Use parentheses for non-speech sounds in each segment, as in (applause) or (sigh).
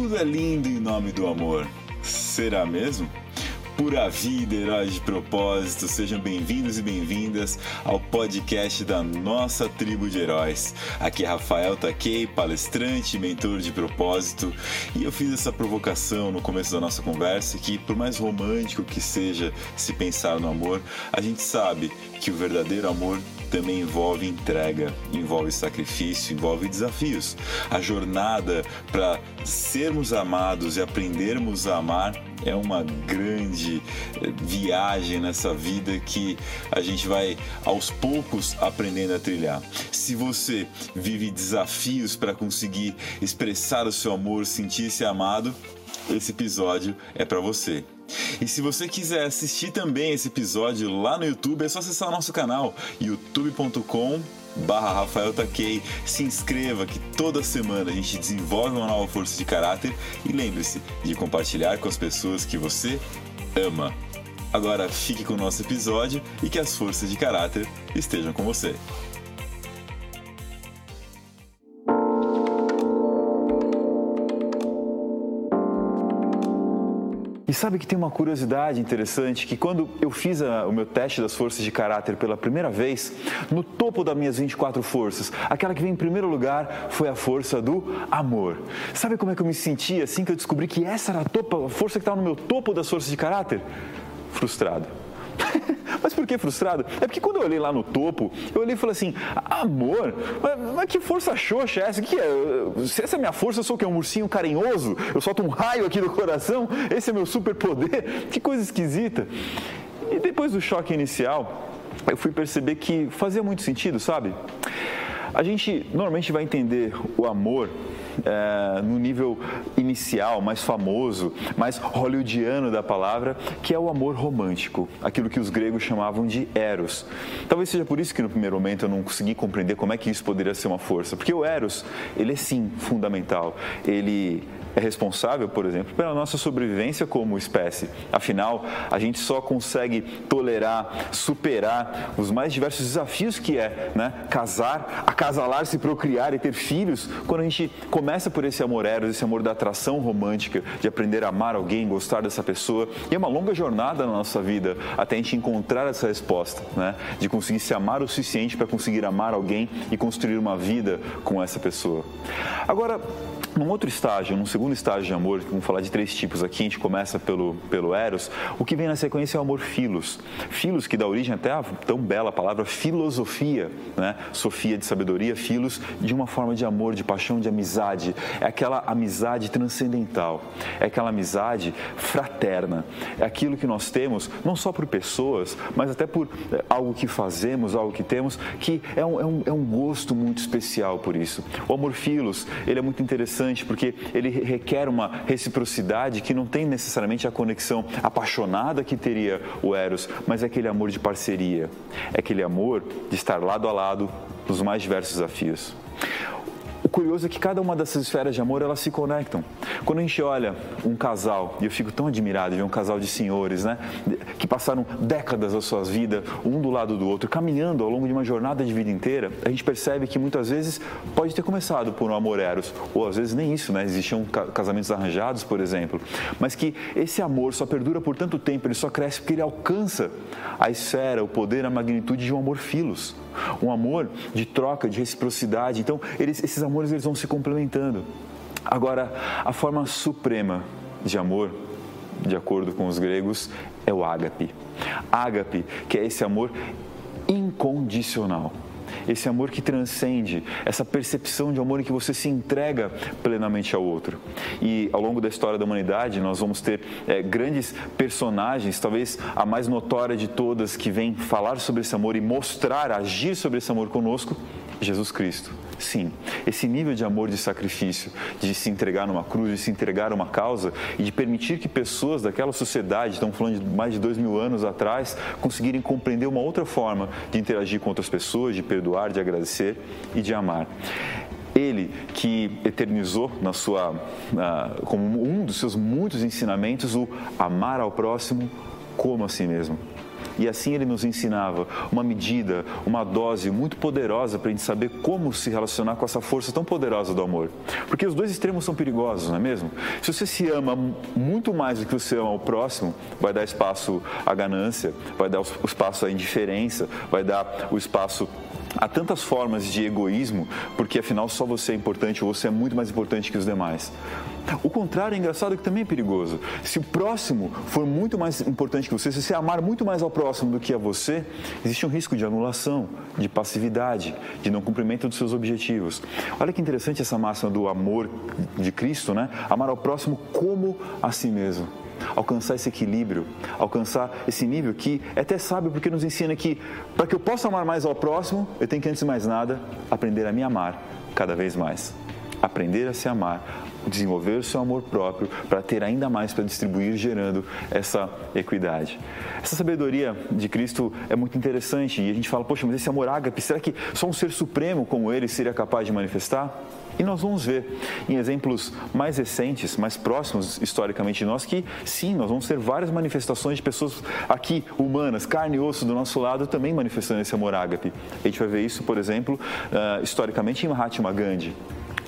Tudo é lindo em nome do amor. Será mesmo? Pura vida, heróis de propósito, sejam bem-vindos e bem-vindas ao podcast da nossa tribo de heróis. Aqui é Rafael Takei, palestrante e mentor de propósito, e eu fiz essa provocação no começo da nossa conversa que, por mais romântico que seja se pensar no amor, a gente sabe que o verdadeiro amor também envolve entrega, envolve sacrifício, envolve desafios. A jornada para sermos amados e aprendermos a amar é uma grande eh, viagem nessa vida que a gente vai aos poucos aprendendo a trilhar. Se você vive desafios para conseguir expressar o seu amor, sentir-se amado, esse episódio é para você. E se você quiser assistir também esse episódio lá no YouTube, é só acessar o nosso canal youtube.com barra Rafael Takei. Se inscreva que toda semana a gente desenvolve uma nova força de caráter e lembre-se de compartilhar com as pessoas que você ama. Agora fique com o nosso episódio e que as forças de caráter estejam com você. E sabe que tem uma curiosidade interessante que quando eu fiz a, o meu teste das forças de caráter pela primeira vez, no topo das minhas 24 forças, aquela que vem em primeiro lugar foi a força do amor. Sabe como é que eu me senti assim que eu descobri que essa era a, a força que estava no meu topo das forças de caráter? Frustrado. (laughs) Mas por que frustrado? É porque quando eu olhei lá no topo, eu olhei e falei assim: amor? Mas, mas que força xoxa é essa? Que é? Se essa é minha força, eu sou o que? Um ursinho carinhoso? Eu solto um raio aqui no coração? Esse é meu superpoder? (laughs) Que coisa esquisita. E depois do choque inicial, eu fui perceber que fazia muito sentido, sabe? A gente normalmente vai entender o amor é, no nível inicial, mais famoso, mais hollywoodiano da palavra, que é o amor romântico, aquilo que os gregos chamavam de eros. Talvez seja por isso que no primeiro momento eu não consegui compreender como é que isso poderia ser uma força, porque o eros, ele é sim fundamental, ele é responsável, por exemplo, pela nossa sobrevivência como espécie. Afinal, a gente só consegue tolerar, superar os mais diversos desafios que é né? casar, acasalar-se, procriar e ter filhos, quando a gente começa por esse amor eros, esse amor da atração romântica, de aprender a amar alguém, gostar dessa pessoa. E é uma longa jornada na nossa vida até a gente encontrar essa resposta, né? de conseguir se amar o suficiente para conseguir amar alguém e construir uma vida com essa pessoa. Agora, num outro estágio, num segundo estágio de amor, vamos falar de três tipos aqui, a gente começa pelo, pelo Eros, o que vem na sequência é o amor filos. Filos, que dá origem até a tão bela palavra filosofia, né? Sofia de sabedoria, filos, de uma forma de amor, de paixão, de amizade. É aquela amizade transcendental, é aquela amizade fraterna. É aquilo que nós temos, não só por pessoas, mas até por é, algo que fazemos, algo que temos, que é um, é um, é um gosto muito especial por isso. O amor filos, ele é muito interessante porque ele requer uma reciprocidade que não tem necessariamente a conexão apaixonada que teria o Eros, mas é aquele amor de parceria, é aquele amor de estar lado a lado nos mais diversos desafios. O curioso é que cada uma dessas esferas de amor elas se conectam. Quando a gente olha um casal, e eu fico tão admirado de ver um casal de senhores, né, que passaram décadas da sua vida um do lado do outro, caminhando ao longo de uma jornada de vida inteira, a gente percebe que muitas vezes pode ter começado por um amor eros, ou às vezes nem isso, né? Existiam casamentos arranjados, por exemplo, mas que esse amor só perdura por tanto tempo, ele só cresce porque ele alcança a esfera, o poder, a magnitude de um amor filos um amor de troca, de reciprocidade. Então, eles, esses amores eles vão se complementando. Agora, a forma suprema de amor, de acordo com os gregos, é o ágape. Ágape, que é esse amor incondicional esse amor que transcende, essa percepção de amor em que você se entrega plenamente ao outro. E ao longo da história da humanidade, nós vamos ter é, grandes personagens, talvez a mais notória de todas, que vem falar sobre esse amor e mostrar, agir sobre esse amor conosco, Jesus Cristo. Sim, esse nível de amor de sacrifício, de se entregar numa cruz, de se entregar a uma causa e de permitir que pessoas daquela sociedade, estamos falando de mais de dois mil anos atrás, conseguirem compreender uma outra forma de interagir com outras pessoas, de perdoar, de agradecer e de amar. Ele que eternizou na sua, como um dos seus muitos ensinamentos o amar ao próximo como a si mesmo. E assim ele nos ensinava uma medida, uma dose muito poderosa para a gente saber como se relacionar com essa força tão poderosa do amor. Porque os dois extremos são perigosos, não é mesmo? Se você se ama muito mais do que você ama o próximo, vai dar espaço à ganância, vai dar o espaço à indiferença, vai dar o espaço Há tantas formas de egoísmo, porque afinal só você é importante ou você é muito mais importante que os demais. O contrário é engraçado que também é perigoso. Se o próximo for muito mais importante que você, se você amar muito mais ao próximo do que a você, existe um risco de anulação, de passividade, de não cumprimento dos seus objetivos. Olha que interessante essa máxima do amor de Cristo, né? Amar ao próximo como a si mesmo alcançar esse equilíbrio, alcançar esse nível que é até sábio porque nos ensina que para que eu possa amar mais ao próximo, eu tenho que antes de mais nada aprender a me amar cada vez mais. Aprender a se amar, desenvolver o seu amor próprio para ter ainda mais para distribuir, gerando essa equidade. Essa sabedoria de Cristo é muito interessante e a gente fala, poxa, mas esse amor ágape, será que só um ser supremo como ele seria capaz de manifestar? E nós vamos ver em exemplos mais recentes, mais próximos historicamente de nós, que sim, nós vamos ter várias manifestações de pessoas aqui, humanas, carne e osso do nosso lado, também manifestando esse amor ágape. A gente vai ver isso, por exemplo, uh, historicamente em Mahatma Gandhi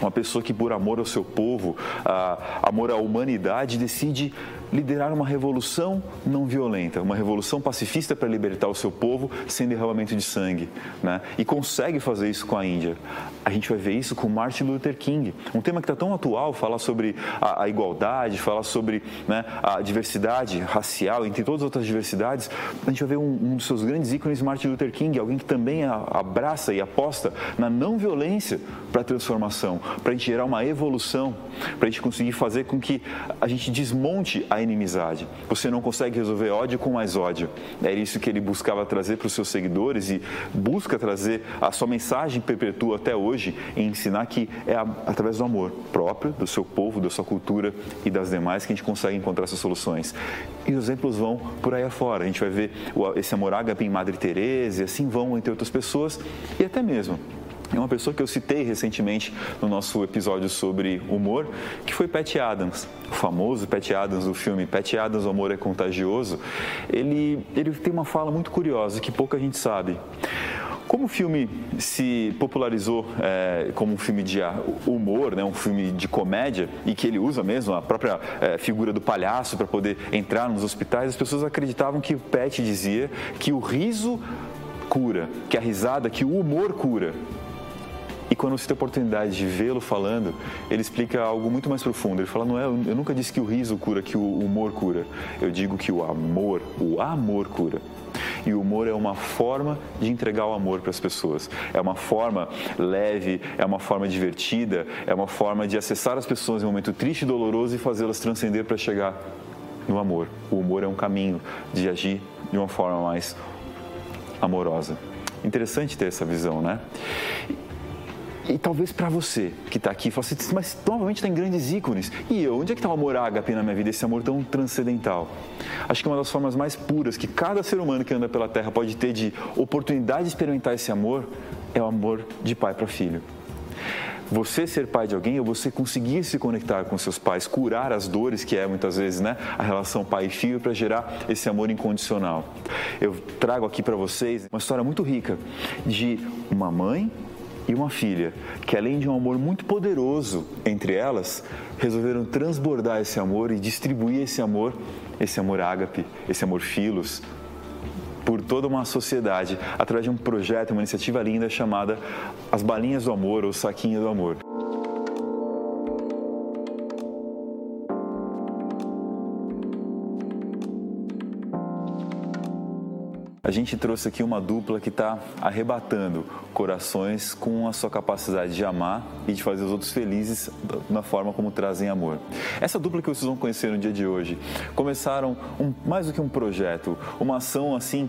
uma pessoa que por amor ao seu povo, uh, amor à humanidade, decide liderar uma revolução não violenta, uma revolução pacifista para libertar o seu povo sem derramamento de sangue. Né? E consegue fazer isso com a Índia. A gente vai ver isso com Martin Luther King, um tema que está tão atual, falar sobre a, a igualdade, falar sobre né, a diversidade racial, entre todas as outras diversidades. A gente vai ver um, um dos seus grandes ícones, Martin Luther King, alguém que também abraça e aposta na não violência para a transformação, para a gente gerar uma evolução, para a gente conseguir fazer com que a gente desmonte a inimizade. Você não consegue resolver ódio com mais ódio. É isso que ele buscava trazer para os seus seguidores e busca trazer a sua mensagem perpetua até hoje em ensinar que é através do amor próprio, do seu povo, da sua cultura e das demais que a gente consegue encontrar essas soluções. E os exemplos vão por aí afora. A gente vai ver esse amor ágape em Madre Teresa e assim vão entre outras pessoas e até mesmo é uma pessoa que eu citei recentemente no nosso episódio sobre humor, que foi Pat Adams. O famoso Pat Adams, do filme Pat Adams, O Amor é Contagioso. Ele, ele tem uma fala muito curiosa que pouca gente sabe. Como o filme se popularizou é, como um filme de humor, né, um filme de comédia, e que ele usa mesmo a própria é, figura do palhaço para poder entrar nos hospitais, as pessoas acreditavam que o Pat dizia que o riso cura, que a risada, que o humor cura. E quando você tem a oportunidade de vê-lo falando, ele explica algo muito mais profundo. Ele fala: não é, eu nunca disse que o riso cura, que o humor cura. Eu digo que o amor, o amor cura. E o humor é uma forma de entregar o amor para as pessoas. É uma forma leve, é uma forma divertida, é uma forma de acessar as pessoas em um momento triste e doloroso e fazê-las transcender para chegar no amor. O humor é um caminho de agir de uma forma mais amorosa. Interessante ter essa visão, né? E talvez para você que está aqui, fala assim, mas novamente tem grandes ícones. E eu, onde é que está o amor ágape na minha vida, esse amor tão transcendental? Acho que uma das formas mais puras que cada ser humano que anda pela Terra pode ter de oportunidade de experimentar esse amor é o amor de pai para filho você ser pai de alguém ou você conseguir se conectar com seus pais, curar as dores que é muitas vezes, né, a relação pai e filho para gerar esse amor incondicional. Eu trago aqui para vocês uma história muito rica de uma mãe e uma filha, que além de um amor muito poderoso entre elas, resolveram transbordar esse amor e distribuir esse amor, esse amor ágape, esse amor filos, por toda uma sociedade, através de um projeto, uma iniciativa linda chamada As Balinhas do Amor ou Saquinho do Amor. A gente trouxe aqui uma dupla que está arrebatando corações com a sua capacidade de amar e de fazer os outros felizes na forma como trazem amor. Essa dupla que vocês vão conhecer no dia de hoje começaram um, mais do que um projeto, uma ação assim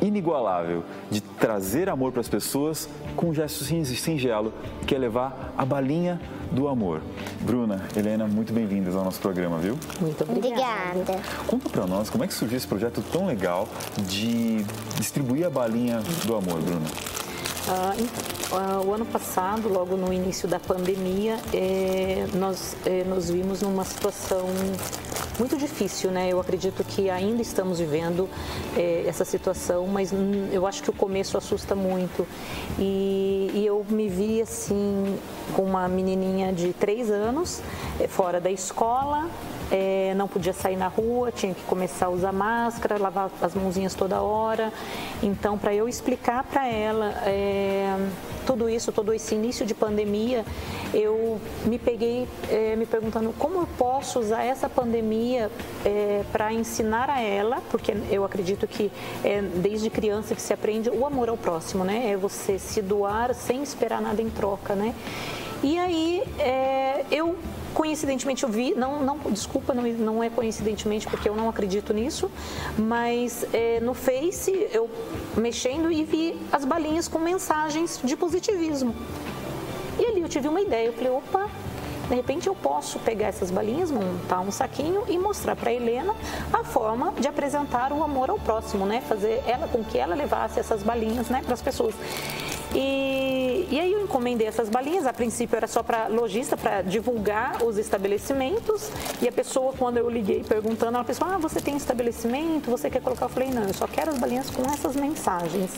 inigualável de trazer amor para as pessoas com um gesto singelo, que é levar a balinha do amor. Bruna, Helena, muito bem-vindas ao nosso programa, viu? Muito obrigada. obrigada. Conta para nós como é que surgiu esse projeto tão legal de distribuir a balinha do amor, Bruna. Uh, uh, o ano passado, logo no início da pandemia, eh, nós eh, nos vimos numa situação muito difícil, né? Eu acredito que ainda estamos vivendo é, essa situação, mas eu acho que o começo assusta muito. E, e eu me vi assim com uma menininha de três anos, é, fora da escola, é, não podia sair na rua, tinha que começar a usar máscara, lavar as mãozinhas toda hora. Então, para eu explicar para ela é, tudo isso, todo esse início de pandemia, eu me peguei é, me perguntando como eu posso usar essa pandemia é, para ensinar a ela, porque eu acredito que é desde criança que se aprende o amor ao próximo, né? É você se doar sem esperar nada em troca, né? E aí é, eu coincidentemente eu vi, não, não desculpa, não, não é coincidentemente porque eu não acredito nisso, mas é, no Face eu mexendo e vi as balinhas com mensagens de positivismo. E ali eu tive uma ideia, eu falei, opa, de repente eu posso pegar essas balinhas, montar um saquinho e mostrar para Helena a forma de apresentar o amor ao próximo, né? Fazer ela com que ela levasse essas balinhas, né, para as pessoas. E, e aí eu encomendei essas balinhas, a princípio era só para lojista, para divulgar os estabelecimentos. E a pessoa, quando eu liguei perguntando, ela pensou, ah, você tem estabelecimento, você quer colocar? Eu falei, não, eu só quero as balinhas com essas mensagens.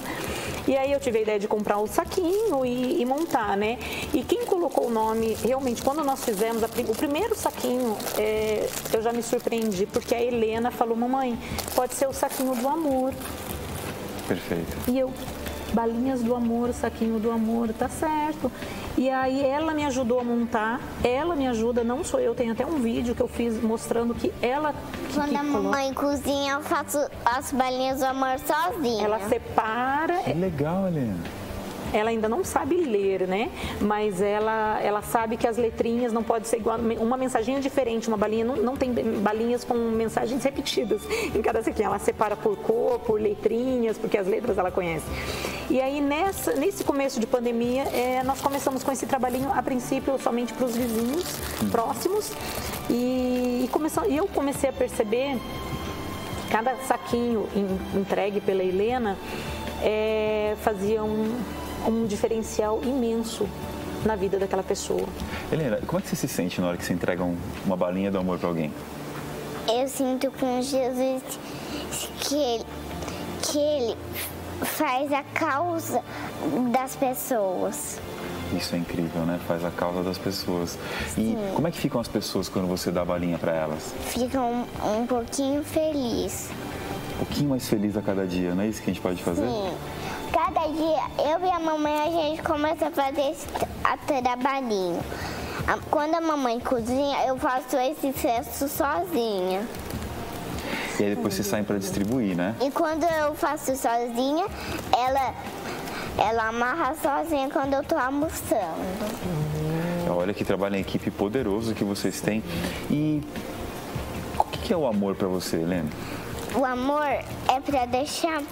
E aí eu tive a ideia de comprar o um saquinho e, e, montar, né? E quem colocou o nome, realmente, quando nós fizemos a, o primeiro saquinho, é, eu já me surpreendi, porque a Helena falou, mamãe, pode ser o saquinho do amor. Perfeito. E eu, balinhas do amor, saquinho do amor, tá certo. E aí ela me ajudou a montar, ela me ajuda, não sou eu, tem até um vídeo que eu fiz mostrando que ela. Que, Quando que a mamãe cozinha, eu faço as balinhas do amor sozinha. Ela separa. Que legal, Helena ela ainda não sabe ler, né? Mas ela, ela sabe que as letrinhas não pode ser igual, uma mensagem diferente, uma balinha, não, não tem balinhas com mensagens repetidas em cada sequinha. Ela separa por cor, por letrinhas, porque as letras ela conhece. E aí, nessa, nesse começo de pandemia, é, nós começamos com esse trabalhinho, a princípio, somente para os vizinhos próximos. E, e, começou, e eu comecei a perceber cada saquinho entregue pela Helena é, fazia um, um diferencial imenso na vida daquela pessoa. Helena, como é que você se sente na hora que você entrega um, uma balinha do amor para alguém? Eu sinto com Jesus que ele, que ele faz a causa das pessoas. Isso é incrível, né? Faz a causa das pessoas. E Sim. como é que ficam as pessoas quando você dá a balinha para elas? Ficam um pouquinho felizes. Um pouquinho mais feliz a cada dia, não é isso que a gente pode fazer? Sim. Cada dia eu e a mamãe a gente começa a fazer esse trabalhinho. Quando a mamãe cozinha, eu faço esse cesto sozinha. E aí depois vocês saem para distribuir, né? E quando eu faço sozinha, ela, ela amarra sozinha quando eu tô almoçando. Olha que trabalho em equipe poderoso que vocês têm. E o que é o amor para você, Helena? O amor é para deixar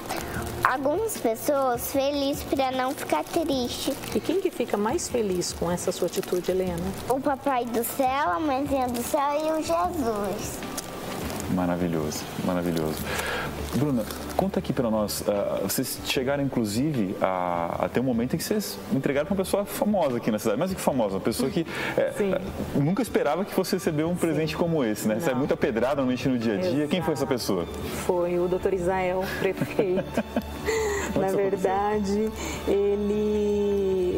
algumas pessoas felizes para não ficar triste. E quem que fica mais feliz com essa sua atitude, Helena? O papai do céu, a mãezinha do céu e o Jesus. Maravilhoso, maravilhoso. Bruna, conta aqui para nós. Uh, vocês chegaram, inclusive, a, a, ter um momento em que vocês entregaram para uma pessoa famosa aqui na cidade. Mas que famosa? Uma pessoa que é, nunca esperava que fosse receber um presente Sim. como esse, né? Recebe muita pedrada normalmente no dia a dia. Exato. Quem foi essa pessoa? Foi o doutor Israel, prefeito. (laughs) na verdade, ele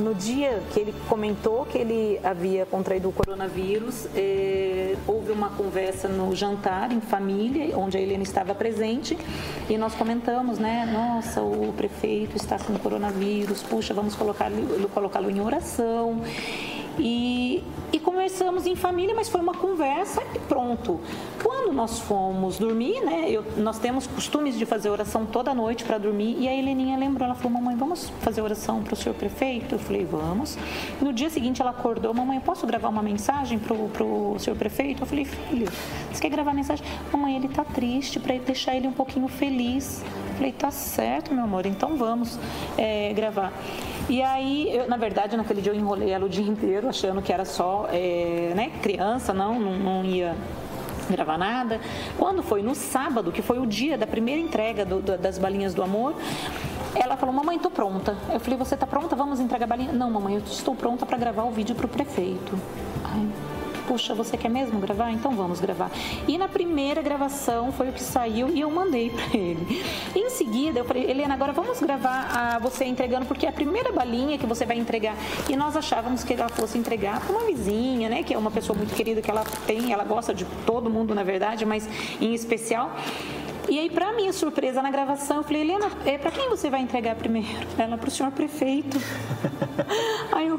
no dia que ele comentou que ele havia contraído o coronavírus, eh, houve uma conversa no jantar em família, onde a Helena estava presente, e nós comentamos, né? Nossa, o prefeito está com coronavírus, puxa, vamos colocá-lo colocá em oração. E, e conversamos em família, mas foi uma conversa e pronto. Quando nós fomos dormir, né, eu, nós temos costumes de fazer oração toda noite para dormir, e a Heleninha lembrou, ela falou, mamãe, vamos fazer oração para o senhor prefeito? Eu falei, vamos. No dia seguinte ela acordou, mamãe, posso gravar uma mensagem para o senhor prefeito? Eu falei, filho, você quer gravar mensagem? Mamãe, ele está triste, para deixar ele um pouquinho feliz. Eu falei, tá certo, meu amor, então vamos é, gravar. E aí, eu, na verdade, naquele dia eu enrolei ela o dia inteiro, achando que era só é, né, criança, não, não, não ia gravar nada. Quando foi no sábado, que foi o dia da primeira entrega do, do, das balinhas do amor, ela falou: Mamãe, estou pronta. Eu falei: Você está pronta? Vamos entregar a balinha? Não, mamãe, eu estou pronta para gravar o vídeo para o prefeito. Ai, puxa, você quer mesmo gravar? Então vamos gravar. E na primeira gravação foi o que saiu e eu mandei para ele. Em seguida, eu falei, Helena, agora vamos gravar a você entregando, porque é a primeira balinha que você vai entregar. E nós achávamos que ela fosse entregar para uma vizinha, né? Que é uma pessoa muito querida que ela tem, ela gosta de todo mundo, na verdade, mas em especial. E aí, para minha surpresa na gravação, eu falei, Helena, é, para quem você vai entregar primeiro? Ela, para o senhor prefeito. (laughs) aí eu,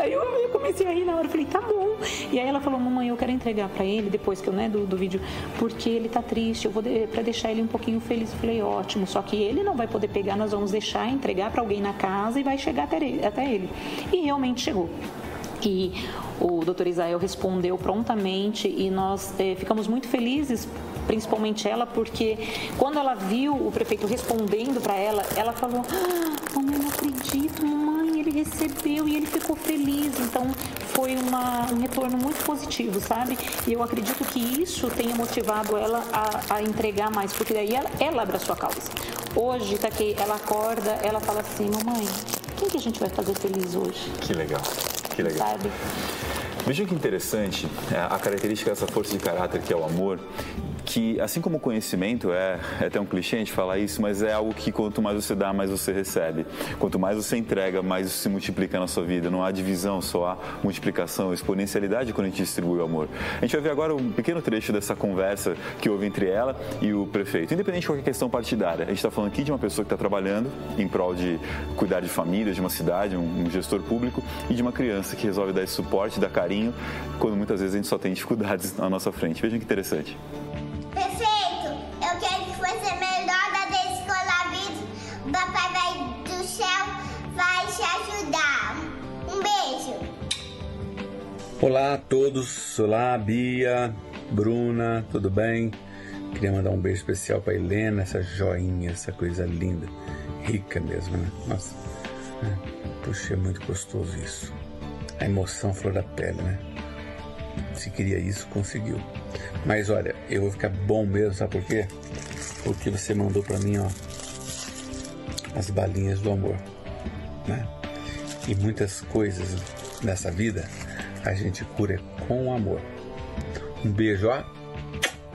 Aí eu, comecei a rir na hora, eu falei, tá bom. E aí ela falou, mamãe, eu quero entregar para ele, depois que eu, né, do, do vídeo, porque ele tá triste, eu vou de, para deixar ele um pouquinho feliz. Eu falei, ótimo, só que ele não vai poder pegar, nós vamos deixar, entregar para alguém na casa e vai chegar até ele, até ele. E realmente chegou. E o doutor Israel respondeu prontamente e nós eh, ficamos muito felizes principalmente ela, porque quando ela viu o prefeito respondendo para ela, ela falou: ah, Mamãe, não acredito, mamãe, ele recebeu e ele ficou feliz. Então foi uma, um retorno muito positivo, sabe? E eu acredito que isso tenha motivado ela a, a entregar mais, porque daí ela, ela abre a sua causa. Hoje, tá aqui, ela acorda, ela fala assim: Mamãe, quem que a gente vai fazer feliz hoje? Que legal, que legal. Sabe? Veja que interessante é, a característica dessa força de caráter que é o amor que, assim como o conhecimento, é, (laughs) é até um clichê a gente falar isso, mas é algo que quanto mais você dá, mais você recebe. Quanto mais você entrega, mais isso se multiplica na sua vida. Não há divisão, só há multiplicação, exponencialidade quando a gente distribui o amor. A gente vai ver agora um pequeno trecho dessa conversa que houve entre ela e o prefeito. Independente de qualquer questão partidária, a gente está falando aqui de uma pessoa que está trabalhando em prol de cuidar de família, de uma cidade, um, um gestor público, e de uma criança que resolve dar esse suporte, dar carinho, quando muitas vezes a gente só tem dificuldades (laughs) na nossa frente. Vejam que interessante. Olá a todos, olá Bia, Bruna, tudo bem? Queria mandar um beijo especial para Helena, essa joinha, essa coisa linda, rica mesmo, né? Nossa, né? puxa, é muito gostoso isso. A emoção flor da pele, né? Se queria isso, conseguiu. Mas olha, eu vou ficar bom mesmo, sabe por quê? Porque você mandou para mim, ó, as balinhas do amor, né? E muitas coisas nessa vida a gente cura com amor. Um beijo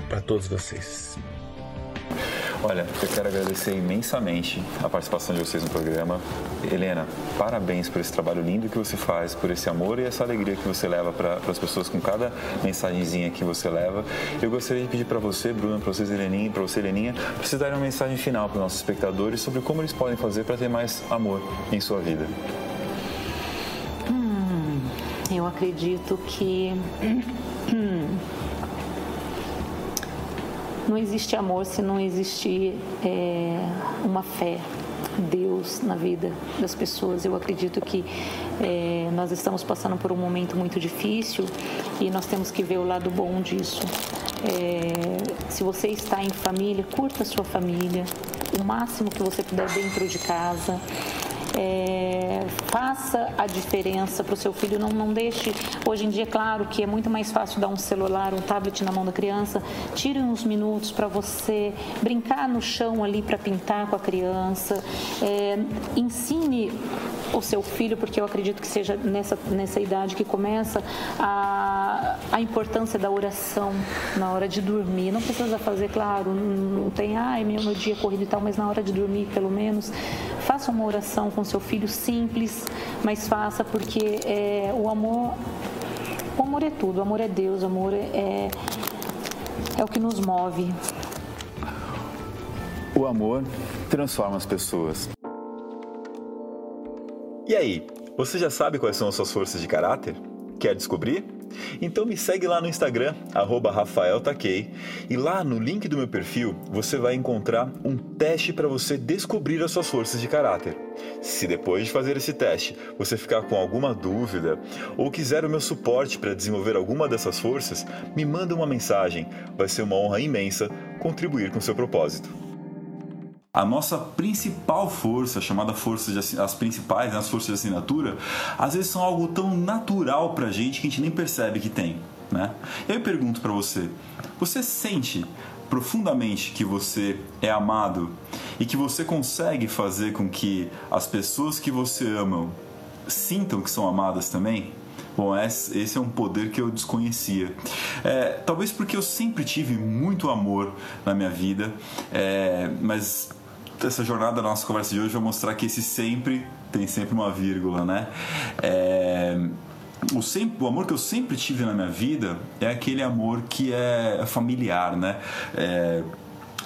para todos vocês. Olha, eu quero agradecer imensamente a participação de vocês no programa. Helena, parabéns por esse trabalho lindo que você faz, por esse amor e essa alegria que você leva para as pessoas com cada mensagenzinha que você leva. Eu gostaria de pedir para você, Bruna, para vocês, Heleninha, para você, Heleninha, para vocês darem uma mensagem final para os nossos espectadores sobre como eles podem fazer para ter mais amor em sua vida. Eu acredito que não existe amor se não existir é, uma fé, Deus na vida das pessoas. Eu acredito que é, nós estamos passando por um momento muito difícil e nós temos que ver o lado bom disso. É, se você está em família, curta a sua família, o máximo que você puder dentro de casa é, faça a diferença para o seu filho, não, não deixe. Hoje em dia, claro que é muito mais fácil dar um celular, um tablet na mão da criança. Tire uns minutos para você brincar no chão ali para pintar com a criança. É, ensine o seu filho, porque eu acredito que seja nessa, nessa idade que começa a, a importância da oração na hora de dormir. Não precisa fazer, claro, não tem, ai, meu, meu dia corrido e tal, mas na hora de dormir, pelo menos, faça uma oração com seu filho simples, mas faça porque é, o amor, o amor é tudo, o amor é Deus, o amor é, é o que nos move. O amor transforma as pessoas. E aí, você já sabe quais são as suas forças de caráter? Quer descobrir? Então me segue lá no Instagram, RafaelTaquei, e lá no link do meu perfil você vai encontrar um teste para você descobrir as suas forças de caráter. Se depois de fazer esse teste você ficar com alguma dúvida ou quiser o meu suporte para desenvolver alguma dessas forças, me manda uma mensagem. Vai ser uma honra imensa contribuir com seu propósito. A nossa principal força, chamada força de as principais, né, as forças de assinatura, às vezes são algo tão natural pra gente que a gente nem percebe que tem, né? Eu pergunto para você, você sente profundamente que você é amado e que você consegue fazer com que as pessoas que você ama sintam que são amadas também? Bom, esse é um poder que eu desconhecia. É, talvez porque eu sempre tive muito amor na minha vida, é, mas essa jornada da nossa conversa de hoje vai mostrar que esse sempre tem sempre uma vírgula, né? É, o, sempre, o amor que eu sempre tive na minha vida é aquele amor que é familiar, né? É,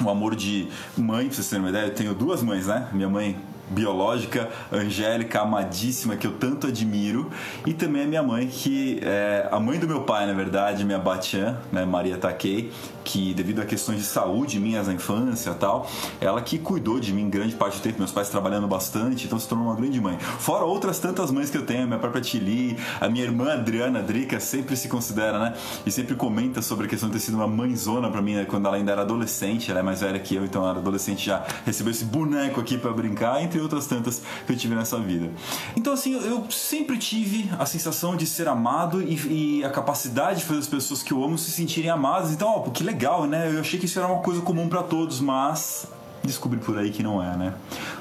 o amor de mãe, pra vocês terem uma ideia, eu tenho duas mães, né? Minha mãe biológica, Angélica, amadíssima, que eu tanto admiro, e também a minha mãe, que é a mãe do meu pai, na verdade, minha Batian, né, Maria Takei, que devido a questões de saúde minhas na infância tal, ela que cuidou de mim grande parte do tempo, meus pais trabalhando bastante, então se tornou uma grande mãe. Fora outras tantas mães que eu tenho, minha própria Tili, a minha irmã Adriana Drica sempre se considera, né, e sempre comenta sobre a questão de ter sido uma mãezona para mim, né, quando ela ainda era adolescente, ela é mais velha que eu, então ela era adolescente já recebeu esse boneco aqui para brincar, entre outras tantas que eu tive nessa vida. Então, assim, eu sempre tive a sensação de ser amado e, e a capacidade de fazer as pessoas que eu amo se sentirem amadas. Então, ó, que legal, né? Eu achei que isso era uma coisa comum para todos, mas descobri por aí que não é, né?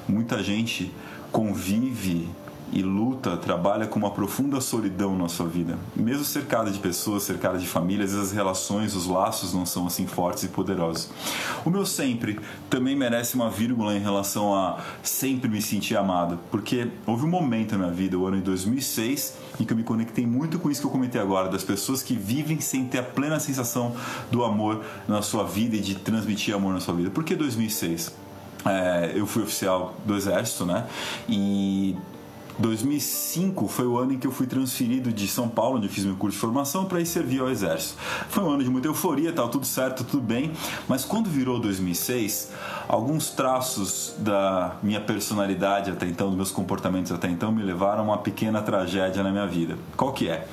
Muita gente convive e luta, trabalha com uma profunda solidão na sua vida. Mesmo cercada de pessoas, cercada de famílias, as relações, os laços não são assim fortes e poderosos. O meu sempre também merece uma vírgula em relação a sempre me sentir amado, porque houve um momento na minha vida, o ano de 2006, em que eu me conectei muito com isso que eu comentei agora, das pessoas que vivem sem ter a plena sensação do amor na sua vida e de transmitir amor na sua vida. Por que 2006? É, eu fui oficial do exército, né? E 2005 foi o ano em que eu fui transferido de São Paulo, onde eu fiz meu curso de formação, para ir servir ao Exército. Foi um ano de muita euforia, tal, tudo certo, tudo bem, mas quando virou 2006, alguns traços da minha personalidade até então, dos meus comportamentos até então, me levaram a uma pequena tragédia na minha vida. Qual que é?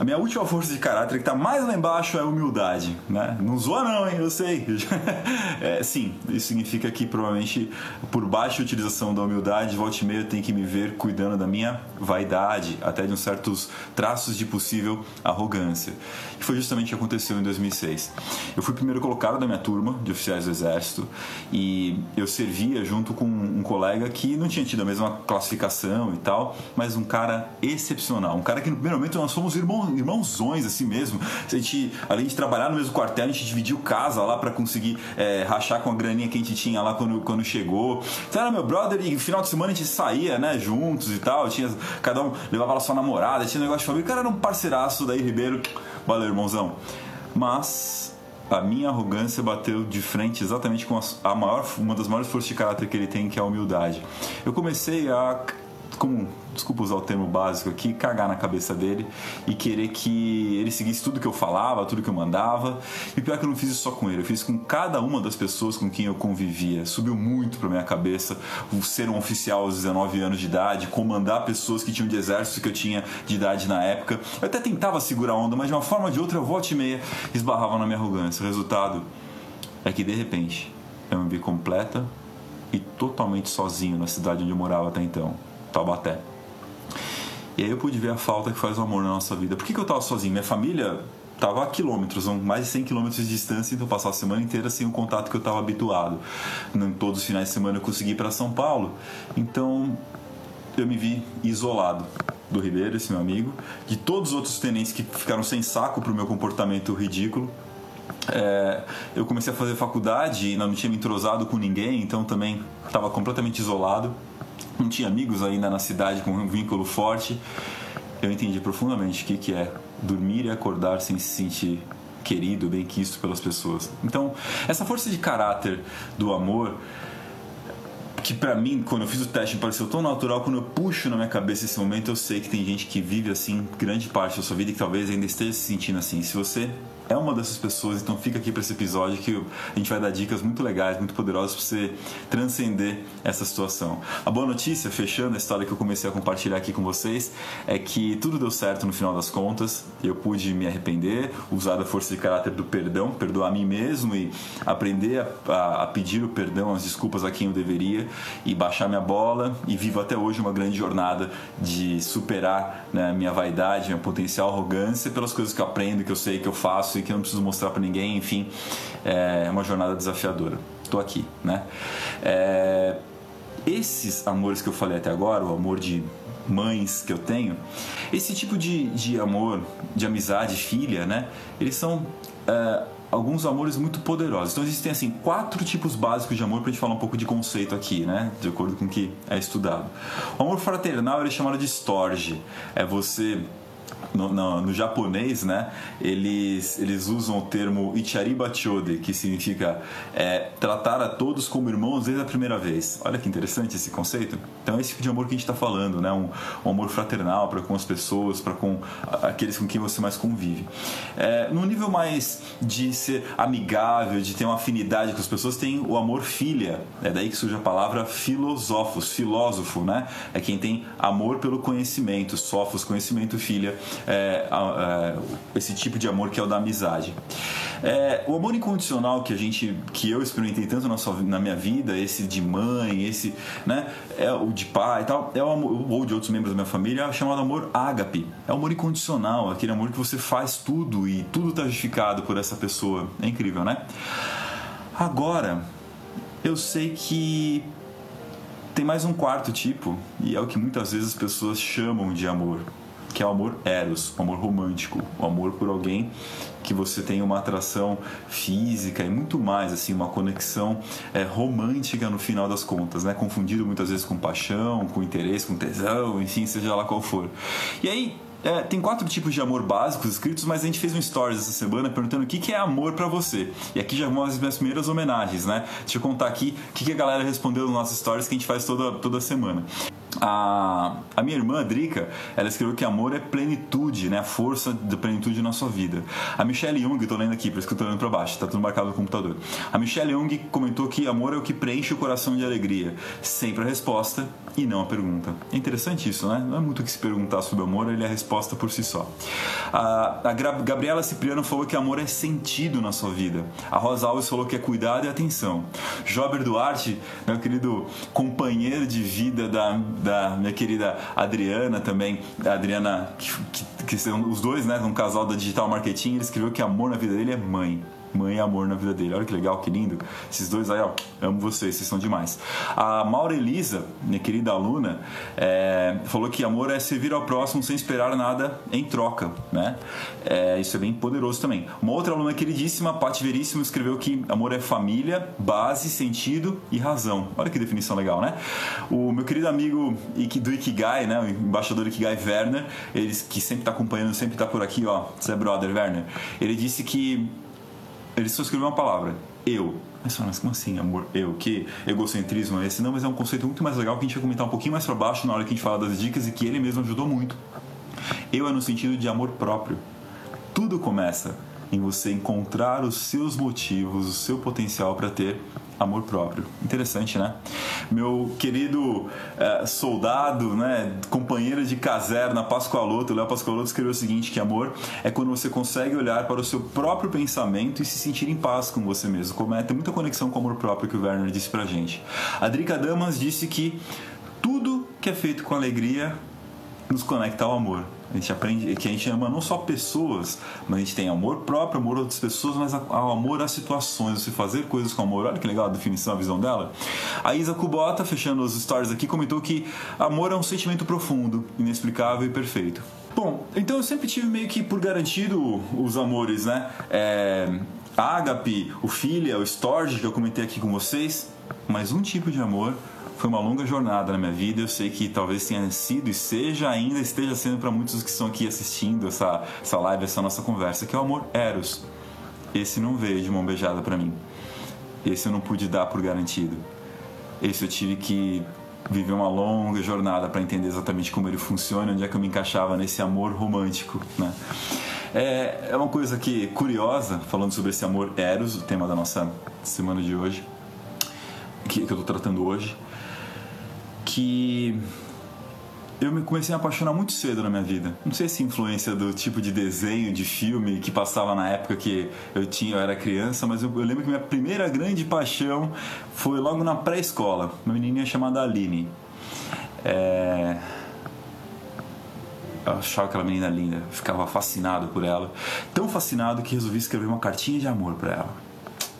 A minha última força de caráter que está mais lá embaixo é humildade, né? Não zoa não, hein? Eu sei. (laughs) é, sim, isso significa que provavelmente por baixa utilização da humildade, volta e meia eu tenho que me ver cuidando da minha vaidade, até de uns certos traços de possível arrogância. Que foi justamente o que aconteceu em 2006. Eu fui primeiro colocado da minha turma de oficiais do exército e eu servia junto com um colega que não tinha tido a mesma classificação e tal, mas um cara excepcional, um cara que no primeiro momento nós fomos irmãos irmãozões assim mesmo. A gente, além de trabalhar no mesmo quartel, a gente dividiu casa lá para conseguir é, rachar com a graninha que a gente tinha lá quando, quando chegou. Então era meu brother e final de semana a gente saía, né, juntos e tal. Tinha, cada um levava lá sua namorada, tinha um negócio de família. O cara era um parceiraço daí, Ribeiro. Valeu, irmãozão. Mas a minha arrogância bateu de frente exatamente com a, maior, uma das maiores forças de caráter que ele tem, que é a humildade. Eu comecei a como, desculpa usar o termo básico aqui, cagar na cabeça dele e querer que ele seguisse tudo que eu falava, tudo que eu mandava. E pior que eu não fiz isso só com ele, eu fiz com cada uma das pessoas com quem eu convivia. Subiu muito pra minha cabeça o ser um oficial aos 19 anos de idade, comandar pessoas que tinham de exército que eu tinha de idade na época. Eu até tentava segurar a onda, mas de uma forma ou de outra, eu volta e meia esbarrava na minha arrogância. O resultado é que de repente eu me vi completa e totalmente sozinho na cidade onde eu morava até então. Taubaté. E aí eu pude ver a falta que faz o amor na nossa vida. Por que, que eu estava sozinho? Minha família estava a quilômetros, mais de 100 quilômetros de distância, então passava a semana inteira sem o contato que eu estava habituado. Em todos os finais de semana eu consegui ir para São Paulo, então eu me vi isolado do Ribeiro, esse meu amigo, de todos os outros tenentes que ficaram sem saco para o meu comportamento ridículo. É, eu comecei a fazer faculdade e não tinha me entrosado com ninguém, então também estava completamente isolado não tinha amigos ainda na cidade com um vínculo forte, eu entendi profundamente o que, que é dormir e acordar sem se sentir querido, bem quisto pelas pessoas. Então, essa força de caráter do amor, que para mim, quando eu fiz o teste, me pareceu tão natural, quando eu puxo na minha cabeça esse momento, eu sei que tem gente que vive assim grande parte da sua vida e que talvez ainda esteja se sentindo assim. Se você é uma dessas pessoas, então fica aqui para esse episódio que a gente vai dar dicas muito legais, muito poderosas para você transcender essa situação. A boa notícia, fechando a história que eu comecei a compartilhar aqui com vocês, é que tudo deu certo no final das contas. Eu pude me arrepender, usar a força de caráter do perdão, perdoar a mim mesmo e aprender a, a, a pedir o perdão, as desculpas a quem eu deveria e baixar minha bola. E vivo até hoje uma grande jornada de superar né, minha vaidade, minha potencial arrogância pelas coisas que eu aprendo, que eu sei, que eu faço que eu não preciso mostrar para ninguém, enfim, é uma jornada desafiadora. Estou aqui, né? É, esses amores que eu falei até agora, o amor de mães que eu tenho, esse tipo de, de amor, de amizade, filha, né? Eles são é, alguns amores muito poderosos. Então existem assim quatro tipos básicos de amor para gente falar um pouco de conceito aqui, né? De acordo com o que é estudado. O amor fraternal é chamado de storge. É você no, no, no, japonês, né, eles, eles usam o termo Ichariba Chode, que significa é, tratar a todos como irmãos desde a primeira vez. Olha que interessante esse conceito. Então, é esse tipo de amor que a gente está falando, né, um, um, amor fraternal para com as pessoas, para com aqueles com quem você mais convive. É, no nível mais de ser amigável, de ter uma afinidade com as pessoas, tem o amor filha. É daí que surge a palavra filosofos, filósofo, né? É quem tem amor pelo conhecimento, sofos, conhecimento, filha é, é, esse tipo de amor que é o da amizade. É, o amor incondicional que a gente, que eu experimentei tanto na, sua, na minha vida, esse de mãe, esse, né, é o de pai e tal, é o amor, ou de outros membros da minha família, é chamado amor ágape. É o amor incondicional, aquele amor que você faz tudo e tudo está justificado por essa pessoa. É incrível, né? Agora, eu sei que tem mais um quarto tipo, e é o que muitas vezes as pessoas chamam de amor, que é o amor eros, o amor romântico, o amor por alguém que você tem uma atração física e muito mais, assim, uma conexão é, romântica no final das contas, né? Confundido muitas vezes com paixão, com interesse, com tesão, enfim, seja lá qual for. E aí, é, tem quatro tipos de amor básicos escritos, mas a gente fez um stories essa semana perguntando o que, que é amor para você. E aqui já vão as minhas primeiras homenagens, né? Deixa eu contar aqui o que, que a galera respondeu nos nossos stories que a gente faz toda, toda semana. A, a minha irmã, a Drica, ela escreveu que amor é plenitude, né? A força da plenitude na sua vida. A Michelle Young, tô lendo aqui, por isso que eu tô pra baixo, tá tudo marcado no computador. A Michelle Young comentou que amor é o que preenche o coração de alegria. Sempre a resposta e não a pergunta. É interessante isso, né? Não é muito o que se perguntar sobre amor, ele é a resposta por si só. A, a Gabriela Cipriano falou que amor é sentido na sua vida. A Rosa Alves falou que é cuidado e atenção. Jober Duarte, meu querido companheiro de vida da da minha querida Adriana também, a Adriana, que, que, que são os dois, né, um casal da Digital Marketing, ele escreveu que amor na vida dele é mãe mãe e amor na vida dele. Olha que legal, que lindo. Esses dois aí, ó, amo vocês, vocês são demais. A Maura Elisa, minha querida aluna, é, falou que amor é servir ao próximo sem esperar nada em troca, né? É, isso é bem poderoso também. Uma outra aluna queridíssima, Paty Veríssimo, escreveu que amor é família, base, sentido e razão. Olha que definição legal, né? O meu querido amigo do Ikigai, né, o embaixador Ikigai Werner, ele que sempre está acompanhando, sempre está por aqui, ó, você é brother Werner. Ele disse que ele só escreveu uma palavra, eu. Mas, mas como assim, amor? Eu? Que egocentrismo é esse? Não, mas é um conceito muito mais legal que a gente vai comentar um pouquinho mais para baixo na hora que a gente fala das dicas e que ele mesmo ajudou muito. Eu é no sentido de amor próprio. Tudo começa em você encontrar os seus motivos, o seu potencial para ter amor próprio. Interessante, né? Meu querido é, soldado, né, companheiro de caserna Pascoaloto, Léo Pascoaloto escreveu o seguinte, que amor é quando você consegue olhar para o seu próprio pensamento e se sentir em paz com você mesmo. Como é, tem muita conexão com o amor próprio que o Werner disse pra gente. A Drica Damas disse que tudo que é feito com alegria nos conecta ao amor. A gente aprende que a gente ama não só pessoas, mas a gente tem amor próprio, amor a outras pessoas, mas ao amor às situações, você fazer coisas com amor. Olha que legal a definição, a visão dela. A Isa Kubota, fechando os stories aqui, comentou que amor é um sentimento profundo, inexplicável e perfeito. Bom, então eu sempre tive meio que por garantido os amores, né? É, a o Filha, o Storge, que eu comentei aqui com vocês, mas um tipo de amor foi uma longa jornada na minha vida. Eu sei que talvez tenha sido e seja ainda esteja sendo para muitos que estão aqui assistindo essa, essa live, essa nossa conversa, que é o amor Eros. Esse não veio de mão beijada para mim. Esse eu não pude dar por garantido. Esse eu tive que viver uma longa jornada para entender exatamente como ele funciona, onde é que eu me encaixava nesse amor romântico, né? É, é uma coisa que curiosa, falando sobre esse amor Eros, o tema da nossa semana de hoje, que, que eu estou tratando hoje que eu me comecei a apaixonar muito cedo na minha vida. Não sei se influência do tipo de desenho, de filme que passava na época que eu tinha, eu era criança, mas eu, eu lembro que minha primeira grande paixão foi logo na pré-escola. Uma menininha chamada Aline. É... Eu achava aquela menina linda, ficava fascinado por ela. Tão fascinado que resolvi escrever uma cartinha de amor para ela.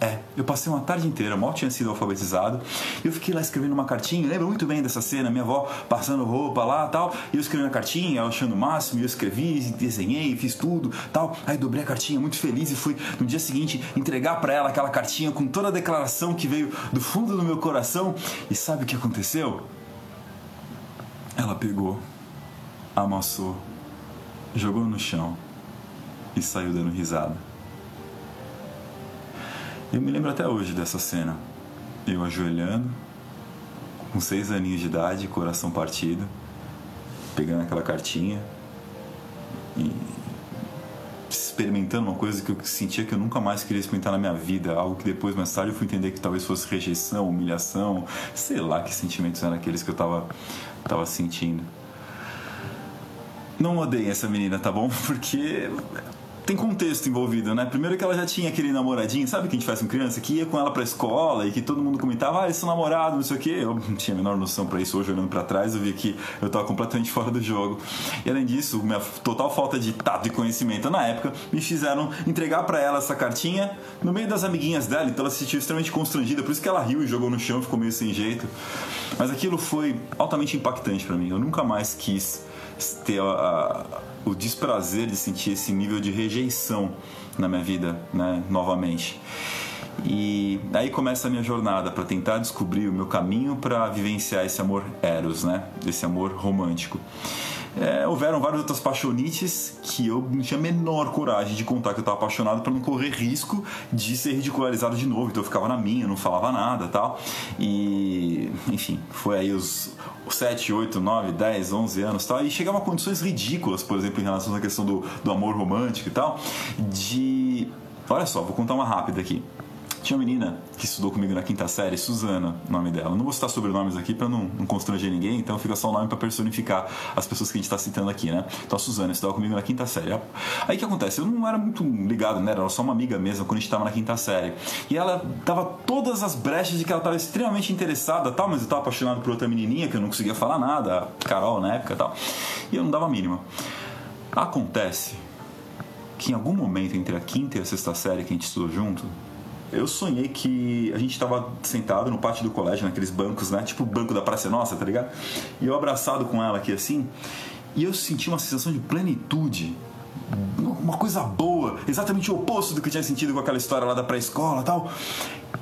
É, eu passei uma tarde inteira, mal tinha sido alfabetizado, e eu fiquei lá escrevendo uma cartinha, lembro muito bem dessa cena, minha avó passando roupa lá tal, e eu escrevendo a cartinha, achando o máximo, e eu escrevi, desenhei, fiz tudo tal, aí dobrei a cartinha muito feliz e fui no dia seguinte entregar para ela aquela cartinha com toda a declaração que veio do fundo do meu coração, e sabe o que aconteceu? Ela pegou, amassou, jogou no chão e saiu dando risada. Eu me lembro até hoje dessa cena. Eu ajoelhando, com seis aninhos de idade, coração partido, pegando aquela cartinha e experimentando uma coisa que eu sentia que eu nunca mais queria experimentar na minha vida, algo que depois, mais tarde, eu fui entender que talvez fosse rejeição, humilhação, sei lá que sentimentos eram aqueles que eu tava, tava sentindo. Não odeiem essa menina, tá bom? (laughs) Porque tem contexto envolvido, né? Primeiro que ela já tinha aquele namoradinho, sabe que a gente faz com criança? Que ia com ela pra escola e que todo mundo comentava, ah, eles são namorados, não sei o quê. Eu não tinha a menor noção pra isso. Hoje, olhando pra trás, eu vi que eu tava completamente (laughs) fora do jogo. E além disso, minha total falta de tato e conhecimento na época me fizeram entregar para ela essa cartinha no meio das amiguinhas dela. Então ela se sentiu extremamente constrangida, por isso que ela riu e jogou no chão, ficou meio sem jeito. Mas aquilo foi altamente impactante para mim. Eu nunca mais quis ter a, a o desprazer de sentir esse nível de rejeição na minha vida, né, novamente. E aí começa a minha jornada para tentar descobrir o meu caminho para vivenciar esse amor eros, né, esse amor romântico. É, houveram várias outras paixonites que eu não tinha a menor coragem de contar que eu estava apaixonado para não correr risco de ser ridicularizado de novo. Então eu ficava na minha, não falava nada tal. E, enfim, foi aí os, 7, 8, 9, 10, 11 anos tal, e chegava a condições ridículas, por exemplo, em relação à questão do, do amor romântico e tal, de. Olha só, vou contar uma rápida aqui. Tinha uma menina que estudou comigo na quinta série, Suzana, o nome dela. Não vou citar sobrenomes aqui para não, não, constranger ninguém, então fica só o nome para personificar as pessoas que a gente está citando aqui, né? Então a Suzana estudava comigo na quinta série. Aí o que acontece? Eu não era muito ligado, né? Era só uma amiga mesmo quando a gente estava na quinta série. E ela dava todas as brechas de que ela estava extremamente interessada, tal, mas eu estava apaixonado por outra menininha que eu não conseguia falar nada, Carol na época, tal. E eu não dava a mínima. Acontece que em algum momento entre a quinta e a sexta série que a gente estudou junto, eu sonhei que a gente estava sentado no pátio do colégio, naqueles bancos, né? Tipo o banco da Praça Nossa, tá ligado? E eu abraçado com ela aqui assim, e eu senti uma sensação de plenitude, uma coisa boa, exatamente o oposto do que eu tinha sentido com aquela história lá da pré-escola tal.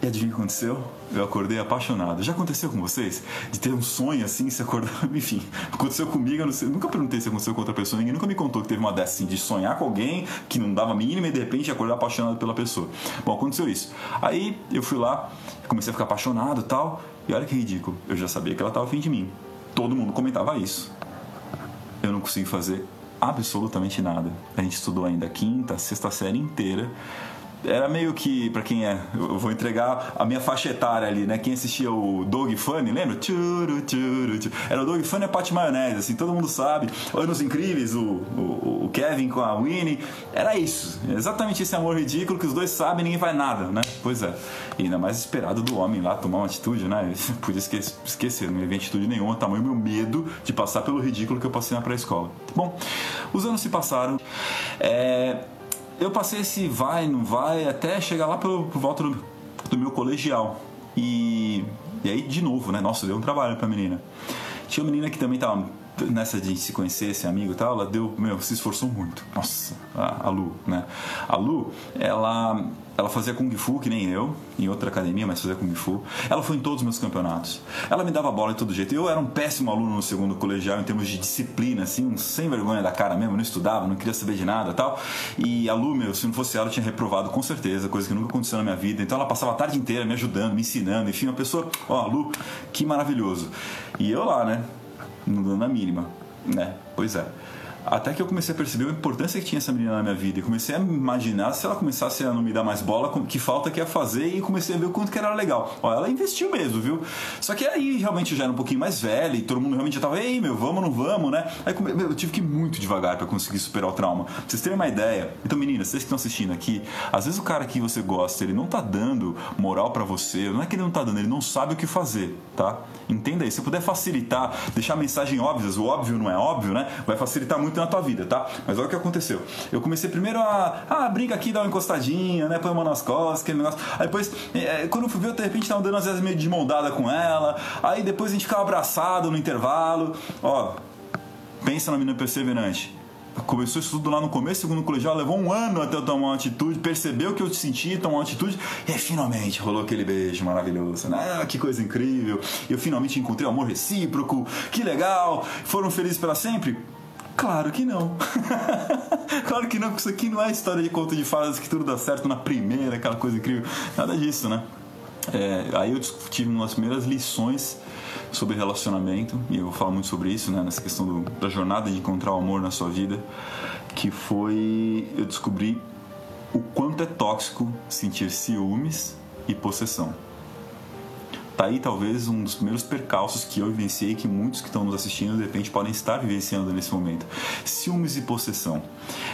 E adivinha o que aconteceu? Eu acordei apaixonado. Já aconteceu com vocês? De ter um sonho assim, se acordar. (laughs) Enfim, aconteceu comigo, eu sei. Nunca perguntei se aconteceu com outra pessoa. Ninguém nunca me contou que teve uma dessa assim, de sonhar com alguém que não dava mínima e de repente acordar apaixonado pela pessoa. Bom, aconteceu isso. Aí eu fui lá, comecei a ficar apaixonado tal. E olha que ridículo. Eu já sabia que ela estava afim de mim. Todo mundo comentava isso. Eu não consegui fazer absolutamente nada. A gente estudou ainda a quinta, a sexta série inteira era meio que, para quem é, eu vou entregar a minha faixa etária ali, né? Quem assistia o Dog Funny, lembra? Era o Dog Funny e a Pat Maionese, assim, todo mundo sabe. Anos Incríveis, o, o, o, Kevin com a Winnie. Era isso. Exatamente esse amor ridículo que os dois sabem ninguém faz nada, né? Pois é. E ainda mais esperado do homem lá tomar uma atitude, né? (laughs) Podia esquecer, esquecer não ia atitude nenhuma, tamanho meu medo de passar pelo ridículo que eu passei na pré-escola. Bom, os anos se passaram. É eu passei esse vai, não vai, até chegar lá por volta do, do meu colegial. E, e aí, de novo, né? Nossa, deu um trabalho pra menina. Tinha uma menina que também tava nessa de se conhecer, esse amigo e tal, ela deu, meu, se esforçou muito. Nossa, a, a Lu, né? A Lu, ela ela fazia Kung Fu, que nem eu, em outra academia, mas fazia Kung Fu. Ela foi em todos os meus campeonatos. Ela me dava bola de todo jeito. Eu era um péssimo aluno no segundo colegial em termos de disciplina, assim, um sem vergonha da cara mesmo. não estudava, não queria saber de nada tal. E a Lu, meu, se não fosse ela, eu tinha reprovado com certeza, coisa que nunca aconteceu na minha vida. Então ela passava a tarde inteira me ajudando, me ensinando. Enfim, uma pessoa, ó, Lu, que maravilhoso. E eu lá, né, não dando a mínima, né? Pois é. Até que eu comecei a perceber a importância que tinha essa menina na minha vida. E comecei a imaginar se ela começasse a não me dar mais bola, que falta que ia fazer. E comecei a ver o quanto que era legal. Ó, ela investiu mesmo, viu? Só que aí realmente já era um pouquinho mais velha e todo mundo realmente já tava, ei, meu, vamos, não vamos, né? Aí eu tive que ir muito devagar para conseguir superar o trauma. Pra vocês terem uma ideia. Então, meninas, vocês que estão assistindo aqui, às vezes o cara que você gosta, ele não tá dando moral para você. Não é que ele não tá dando, ele não sabe o que fazer, tá? Entenda isso. Se puder facilitar, deixar a mensagem óbvia, o óbvio não é óbvio, né? Vai facilitar muito muito na tua vida, tá? Mas olha o que aconteceu. Eu comecei primeiro a. Ah, brinca aqui, dá uma encostadinha, né? Põe a mão nas costas, aquele negócio. Aí depois, é, quando eu fui ver, eu de repente tava andando às vezes meio de mão dada com ela. Aí depois a gente ficava abraçado no intervalo. Ó, pensa na menina perseverante começou isso tudo lá no começo, segundo colegial, levou um ano até eu tomar uma atitude, percebeu que eu senti, tomou uma atitude, e finalmente rolou aquele beijo maravilhoso, né? Ah, que coisa incrível! Eu finalmente encontrei o amor recíproco, que legal! Foram felizes para sempre? Claro que não. (laughs) claro que não, porque isso aqui não é história de conto de fadas que tudo dá certo na primeira, aquela coisa incrível. Nada disso, né? É, aí eu tive umas primeiras lições sobre relacionamento, e eu vou falar muito sobre isso, né, nessa questão do, da jornada de encontrar o amor na sua vida, que foi eu descobri o quanto é tóxico sentir ciúmes e possessão. Tá aí talvez um dos primeiros percalços que eu vivenciei que muitos que estão nos assistindo de repente podem estar vivenciando nesse momento. Ciúmes e possessão.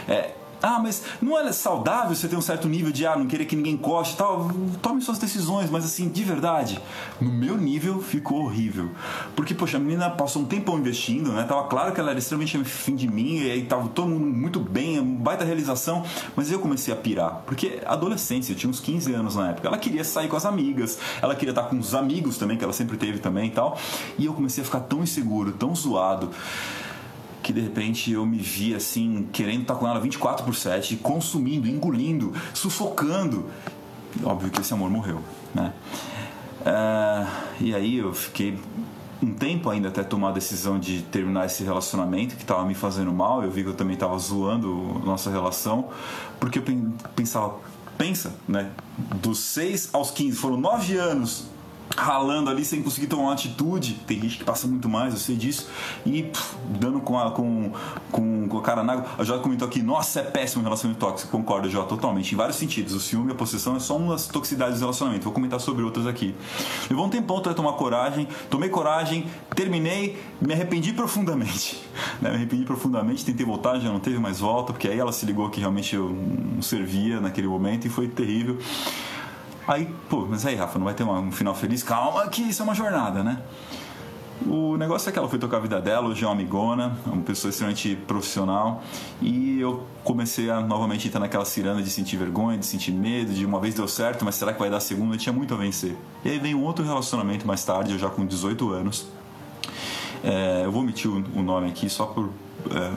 É, ah, mas não é saudável você ter um certo nível de ah, não querer que ninguém encoste tal. Tome suas decisões, mas assim, de verdade, no meu nível ficou horrível. Porque, poxa, a menina passou um tempão investindo, né? Tava claro que ela era extremamente fim de mim, e aí tava todo mundo muito bem, baita realização, mas eu comecei a pirar. Porque adolescência, eu tinha uns 15 anos na época, ela queria sair com as amigas, ela queria estar com os amigos também, que ela sempre teve também e tal. E eu comecei a ficar tão inseguro, tão zoado que de repente eu me vi assim, querendo estar com ela 24 por 7, consumindo, engolindo, sufocando. Óbvio que esse amor morreu, né? Uh, e aí eu fiquei um tempo ainda até tomar a decisão de terminar esse relacionamento que estava me fazendo mal. Eu vi que eu também estava zoando nossa relação, porque eu pensava, pensa, né? Dos 6 aos 15 foram 9 anos ralando ali sem conseguir tomar uma atitude. Tem gente que passa muito mais, eu sei disso. E pff, dando com a, com, com, com a cara na água. A Jota comentou aqui: nossa, é péssimo o relacionamento tóxico. Concordo, Jota, totalmente. Em vários sentidos. O ciúme e a possessão é só uma das toxicidades do relacionamento. Vou comentar sobre outras aqui. Levou um tempão até tomar coragem. Tomei coragem, terminei, me arrependi profundamente. (laughs) Né? Me arrependi profundamente, tentei voltar, já não teve mais volta, porque aí ela se ligou que realmente eu não servia naquele momento e foi terrível. Aí, pô, mas aí, Rafa, não vai ter um final feliz? Calma, que isso é uma jornada, né? O negócio é que ela foi tocar a vida dela, hoje é uma amigona, uma pessoa extremamente profissional, e eu comecei a novamente entrar naquela ciranda de sentir vergonha, de sentir medo, de uma vez deu certo, mas será que vai dar segunda? Eu tinha muito a vencer. E aí vem um outro relacionamento mais tarde, eu já com 18 anos. É, eu vou omitir o nome aqui só por é,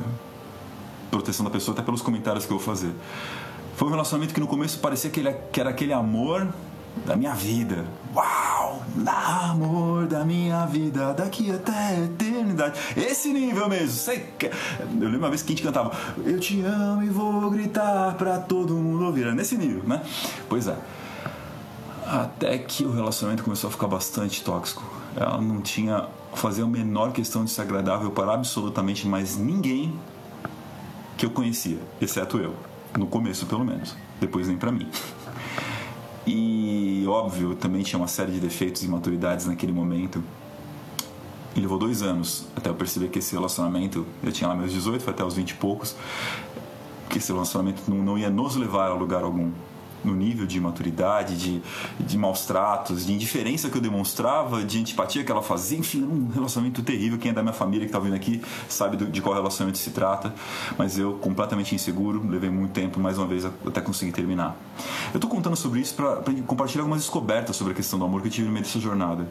proteção da pessoa, até pelos comentários que eu vou fazer. Foi um relacionamento que no começo parecia que, ele, que era aquele amor da minha vida. Uau! Amor da minha vida, daqui até a eternidade. Esse nível mesmo. Eu lembro uma vez que a gente cantava Eu te amo e vou gritar pra todo mundo ouvir. Era nesse nível, né? Pois é. Até que o relacionamento começou a ficar bastante tóxico. Ela não tinha fazer a menor questão de ser agradável para absolutamente mais ninguém que eu conhecia, exceto eu. No começo, pelo menos. Depois nem para mim. E, óbvio, também tinha uma série de defeitos e maturidades naquele momento. E levou dois anos até eu perceber que esse relacionamento, eu tinha lá meus 18, foi até os 20 e poucos, que esse relacionamento não, não ia nos levar a lugar algum no nível de maturidade, de, de maus tratos, de indiferença que eu demonstrava, de antipatia que ela fazia, enfim, um relacionamento terrível. Quem é da minha família que está vindo aqui sabe do, de qual relacionamento se trata, mas eu, completamente inseguro, levei muito tempo, mais uma vez, até conseguir terminar. Eu estou contando sobre isso para compartilhar algumas descobertas sobre a questão do amor que eu tive no meio dessa jornada.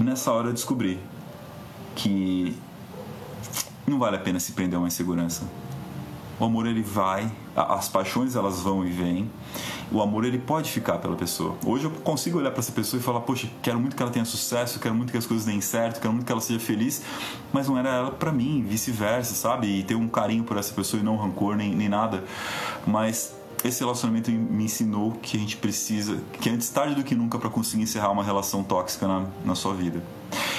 Nessa hora eu descobri que não vale a pena se prender a uma insegurança o amor ele vai, as paixões elas vão e vêm. O amor ele pode ficar pela pessoa. Hoje eu consigo olhar para essa pessoa e falar: "Poxa, quero muito que ela tenha sucesso, quero muito que as coisas deem certo, quero muito que ela seja feliz", mas não era ela para mim, vice-versa, sabe? E ter um carinho por essa pessoa e não rancor nem, nem nada. Mas esse relacionamento me ensinou que a gente precisa, que antes tarde do que nunca para conseguir encerrar uma relação tóxica na, na sua vida.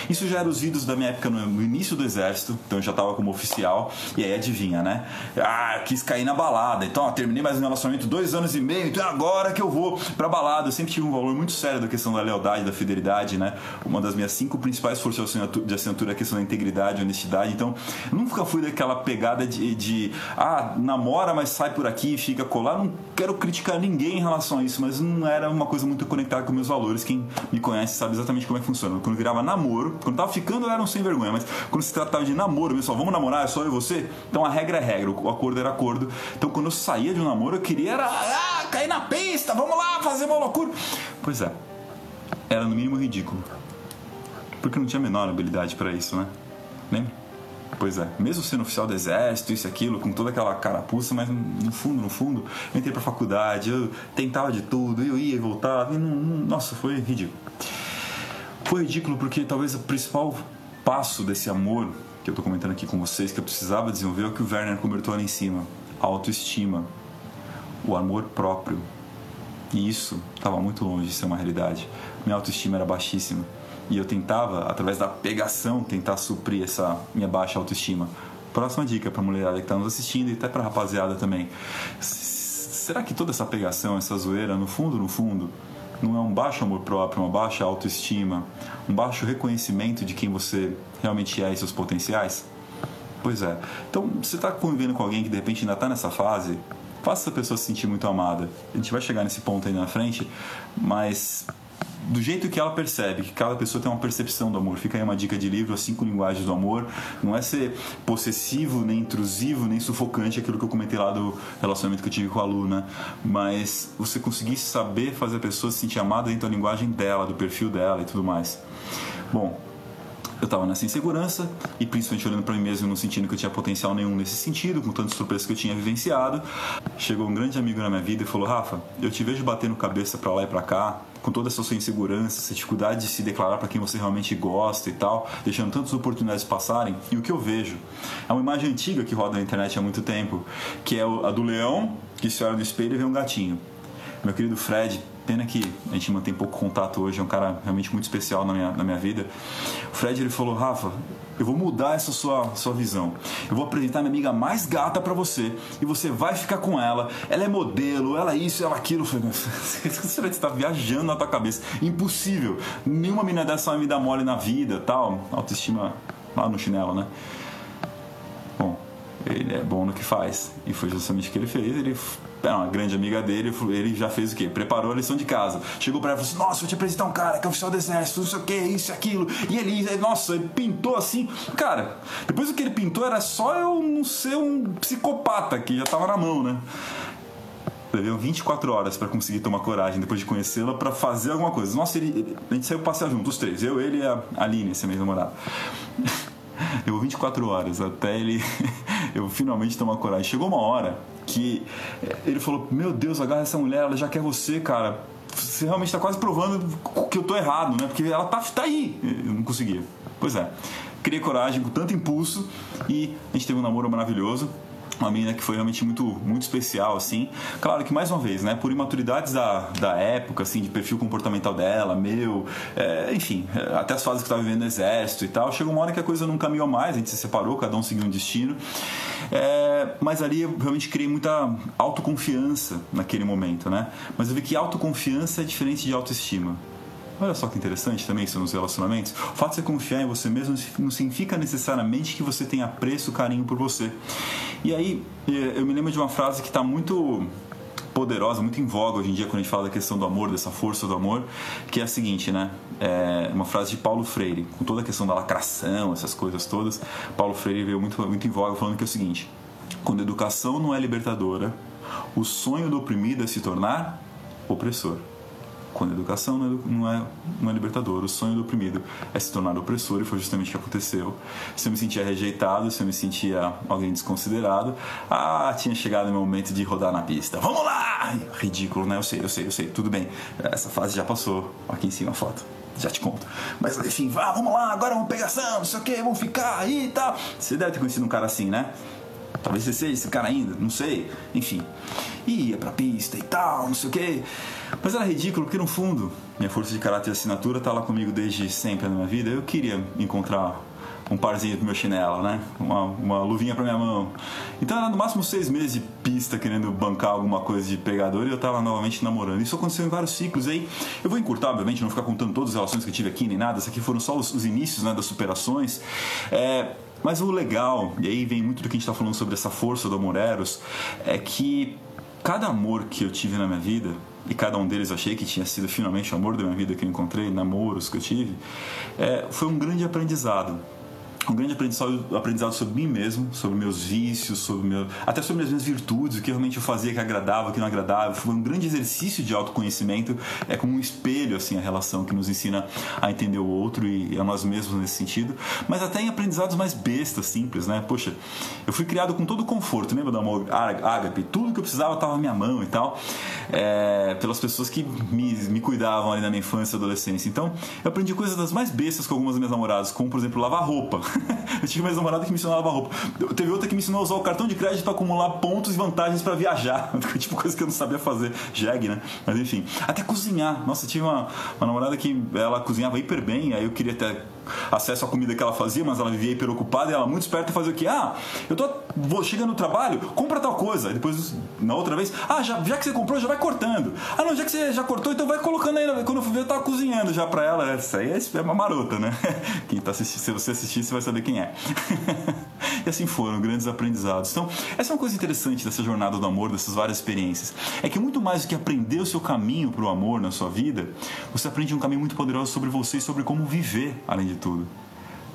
Isso já era os vídeos da minha época no, início do exército, então eu já estava como oficial, e aí adivinha, né? Ah, quis cair na balada, então ó, terminei mais um relacionamento dois anos e meio, então é agora que eu vou pra balada. Eu sempre tive um valor muito sério da questão da lealdade, da fidelidade, né? Uma das minhas cinco principais forças de assinatura é a questão da integridade, honestidade, então nunca fui daquela pegada de, de ah, namora, mas sai por aqui e fica colar. Não quero criticar ninguém em relação a isso, mas não era uma coisa muito conectada com meus valores. Quem me conhece sabe exatamente como é que funciona. Quando virava namoro, Quando tava ficando, eu era um sem vergonha, mas quando se tratava de namoro, pessoal, vamos namorar, é só eu e você? Então a regra é regra, o acordo era acordo. Então quando eu saía de um namoro, eu queria era, ah, cair na pista, vamos lá, fazer uma loucura. Pois é, era no mínimo ridículo. Porque não tinha a menor habilidade para isso, né? Lembra? Pois é, mesmo sendo oficial do exército, isso e aquilo, com toda aquela carapuça, mas no fundo, no fundo, eu entrei pra faculdade, eu tentava de tudo, eu ia e voltava, e não, não, nossa, foi ridículo. Foi ridículo porque talvez o principal passo desse amor que eu tô comentando aqui com vocês, que eu precisava desenvolver, é o que o Werner comentou ali em cima: a autoestima, o amor próprio. E isso estava muito longe de ser uma realidade. Minha autoestima era baixíssima e eu tentava, através da pegação, tentar suprir essa minha baixa autoestima. Próxima dica para mulherada que está nos assistindo e até para rapaziada também. Será que toda essa pegação, essa zoeira, no fundo, no fundo, não é um baixo amor próprio, uma baixa autoestima, um baixo reconhecimento de quem você realmente é e seus potenciais? Pois é. Então, você está convivendo com alguém que de repente ainda está nessa fase, faça essa pessoa se sentir muito amada. A gente vai chegar nesse ponto aí na frente, mas do jeito que ela percebe, que cada pessoa tem uma percepção do amor. Fica aí uma dica de livro, As Cinco Linguagens do Amor. Não é ser possessivo, nem intrusivo, nem sufocante, aquilo que eu comentei lá do relacionamento que eu tive com a Luna. Mas você conseguir saber fazer a pessoa se sentir amada dentro da linguagem dela, do perfil dela e tudo mais. Bom, eu estava nessa insegurança e principalmente olhando para mim mesmo, não sentindo que eu tinha potencial nenhum nesse sentido, com tantas surpresas que eu tinha vivenciado. Chegou um grande amigo na minha vida e falou: Rafa, eu te vejo batendo cabeça para lá e para cá, com toda essa sua insegurança, essa dificuldade de se declarar para quem você realmente gosta e tal, deixando tantas oportunidades passarem. E o que eu vejo é uma imagem antiga que roda na internet há muito tempo, que é a do leão que se olha no espelho e vê um gatinho. Meu querido Fred, pena que a gente mantém pouco contato hoje, é um cara realmente muito especial na minha, na minha vida. O Fred ele falou: Rafa, eu vou mudar essa sua, sua visão. Eu vou apresentar minha amiga mais gata para você e você vai ficar com ela. Ela é modelo, ela é isso, ela é aquilo. Eu falei, (laughs) você estar viajando na tua cabeça. Impossível. Nenhuma menina dessa vai me dar mole na vida, tal. Autoestima lá no chinelo, né? Bom, ele é bom no que faz. E foi justamente o que ele fez. Ele era uma grande amiga dele, ele já fez o quê? Preparou a lição de casa. Chegou pra ela e falou assim: Nossa, vou te apresentar um cara que é oficial do exército, não sei o que, isso e aquilo. E ele, nossa, ele pintou assim. Cara, depois do que ele pintou era só eu não ser um psicopata que já tava na mão, né? Levei 24 horas para conseguir tomar coragem depois de conhecê-la para fazer alguma coisa. Nossa, ele, ele, a gente saiu passear juntos, os três. Eu, ele e a Aline, esse mesmo namorado. (laughs) (laughs) Levou 24 horas até ele (laughs) eu finalmente tomar coragem. Chegou uma hora que ele falou: Meu Deus, agarra essa mulher, ela já quer você, cara. Você realmente está quase provando que eu tô errado, né? Porque ela tá, tá aí. Eu não conseguia. Pois é. Criei coragem com tanto impulso e a gente teve um namoro maravilhoso uma menina que foi realmente muito, muito especial, assim. Claro que, mais uma vez, né, por imaturidades da, da época, assim, de perfil comportamental dela, meu, é, enfim, até as fases que eu estava vivendo no exército e tal, chegou uma hora que a coisa não caminhou mais, a gente se separou, cada um seguiu um destino. É, mas ali eu realmente criei muita autoconfiança naquele momento, né? Mas eu vi que autoconfiança é diferente de autoestima. Olha só que interessante também isso nos relacionamentos. O fato de você confiar em você mesmo não significa necessariamente que você tenha apreço, carinho por você. E aí, eh, eu me lembro de uma frase que está muito poderosa, muito em voga hoje em dia quando a gente fala da questão do amor, dessa força do amor, que é a seguinte, né? É uma frase de Paulo Freire, com toda a questão da lacração, essas coisas todas. Paulo Freire veio muito, muito em voga falando que é o seguinte: quando a educação não é libertadora, o sonho do oprimido é se tornar opressor. Quando a educação não é, não é libertador, o sonho do oprimido é se tornar opressor, e foi justamente o que aconteceu. Se eu me sentia rejeitado, se eu me sentia alguém desconsiderado, ah, tinha chegado o meu momento de rodar na pista. Vamos lá! Ridículo, né? Eu sei, eu sei, eu sei, tudo bem. Essa fase já passou. Aqui em cima a foto já te conto. Mas enfim, vá, vamos lá, agora vamos pegação, não sei o que, vamos ficar aí e tal. Você deve ter conhecido um cara assim, né? Talvez você seja esse cara ainda, não sei. Enfim. Ia pra pista e tal, não sei o quê. Mas era ridículo, porque no fundo, minha força de caráter e assinatura tá lá comigo desde sempre na minha vida. Eu queria encontrar um parzinho pro meu chinelo, né? Uma, uma luvinha pra minha mão. Então era no máximo seis meses de pista querendo bancar alguma coisa de pegador e eu tava novamente namorando. Isso aconteceu em vários ciclos aí. Eu vou encurtar, obviamente, não ficar contando todas as relações que eu tive aqui nem nada. Isso aqui foram só os, os inícios né, das superações. É, mas o legal, e aí vem muito do que a gente está falando sobre essa força do amor eros, é que cada amor que eu tive na minha vida, e cada um deles eu achei que tinha sido finalmente o amor da minha vida que eu encontrei, namoros que eu tive, é, foi um grande aprendizado um grande aprendizado, aprendizado sobre mim mesmo, sobre meus vícios, sobre meu, até sobre as minhas virtudes, o que realmente eu fazia que agradava, o que não agradava. Foi um grande exercício de autoconhecimento, é como um espelho assim a relação que nos ensina a entender o outro e a nós mesmos nesse sentido, mas até em aprendizados mais bestas, simples, né? Poxa, eu fui criado com todo o conforto, lembra do amor ágape? Tudo que eu precisava estava na minha mão e tal, é, pelas pessoas que me, me cuidavam ali na minha infância e adolescência. Então, eu aprendi coisas das mais bestas com algumas das minhas namoradas, como por exemplo lavar roupa. (laughs) eu tive uma namorada que me ensinou a lavar roupa. Teve outra que me ensinou a usar o cartão de crédito para acumular pontos e vantagens para viajar. (laughs) tipo coisa que eu não sabia fazer. Jeg, né? Mas enfim. Até cozinhar. Nossa, eu tive uma, uma namorada que ela cozinhava hiper bem, aí eu queria até acesso à comida que ela fazia, mas ela vivia hiper ocupada e ela muito esperta fazia o quê? Ah, eu tô vou, chegando no trabalho, compra tal coisa. Aí depois, na outra vez, ah, já, já que você comprou, já vai cortando. Ah, não, já que você já cortou, então vai colocando aí. Quando eu fui ver, eu tava cozinhando já pra ela. Essa aí é uma marota, né? (laughs) Quem tá assistindo, se você assistir, você vai saber quem é. (laughs) e assim foram, grandes aprendizados. Então, essa é uma coisa interessante dessa jornada do amor, dessas várias experiências. É que muito mais do que aprender o seu caminho para o amor na sua vida, você aprende um caminho muito poderoso sobre você e sobre como viver, além de tudo.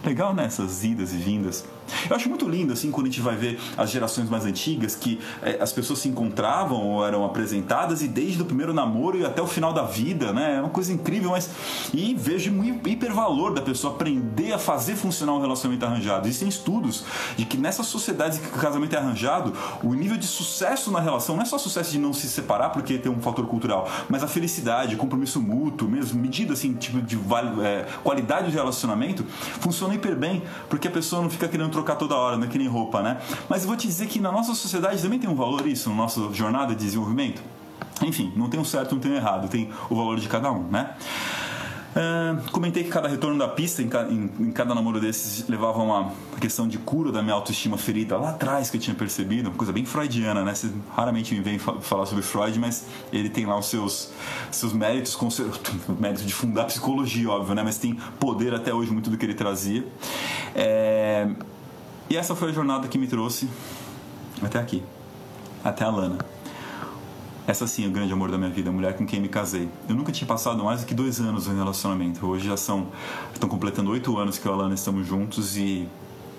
Legal nessas idas e vindas. Eu acho muito lindo, assim, quando a gente vai ver as gerações mais antigas, que é, as pessoas se encontravam ou eram apresentadas e desde o primeiro namoro e até o final da vida, né? É uma coisa incrível, mas. E vejo muito hipervalor da pessoa aprender a fazer funcionar um relacionamento arranjado. Existem estudos de que nessas sociedades que o casamento é arranjado, o nível de sucesso na relação não é só sucesso de não se separar porque tem um fator cultural, mas a felicidade, compromisso mútuo, mesmo, medida assim, tipo de é, qualidade de relacionamento, funciona hiper bem, porque a pessoa não fica querendo trocar toda hora, não é que nem roupa, né? Mas vou te dizer que na nossa sociedade também tem um valor isso, na nossa jornada de desenvolvimento. Enfim, não tem um certo, não tem um errado, tem o valor de cada um, né? Uh, comentei que cada retorno da pista, em, em, em, cada namoro desses, levava uma questão de cura da minha autoestima ferida lá atrás que eu tinha percebido, uma coisa bem freudiana, né? Você raramente me vem falar sobre Freud, mas ele tem lá os seus, seus méritos, (laughs) méritos de fundar psicologia, óbvio, né? Mas tem poder até hoje muito do que ele trazia. É, e essa foi a jornada que me trouxe até aqui, até a Lana. Essa sim é o grande amor da minha vida, a mulher com quem me casei. Eu nunca tinha passado mais do que dois anos em relacionamento. Hoje já são, estão completando oito anos que eu e a Lana estamos juntos e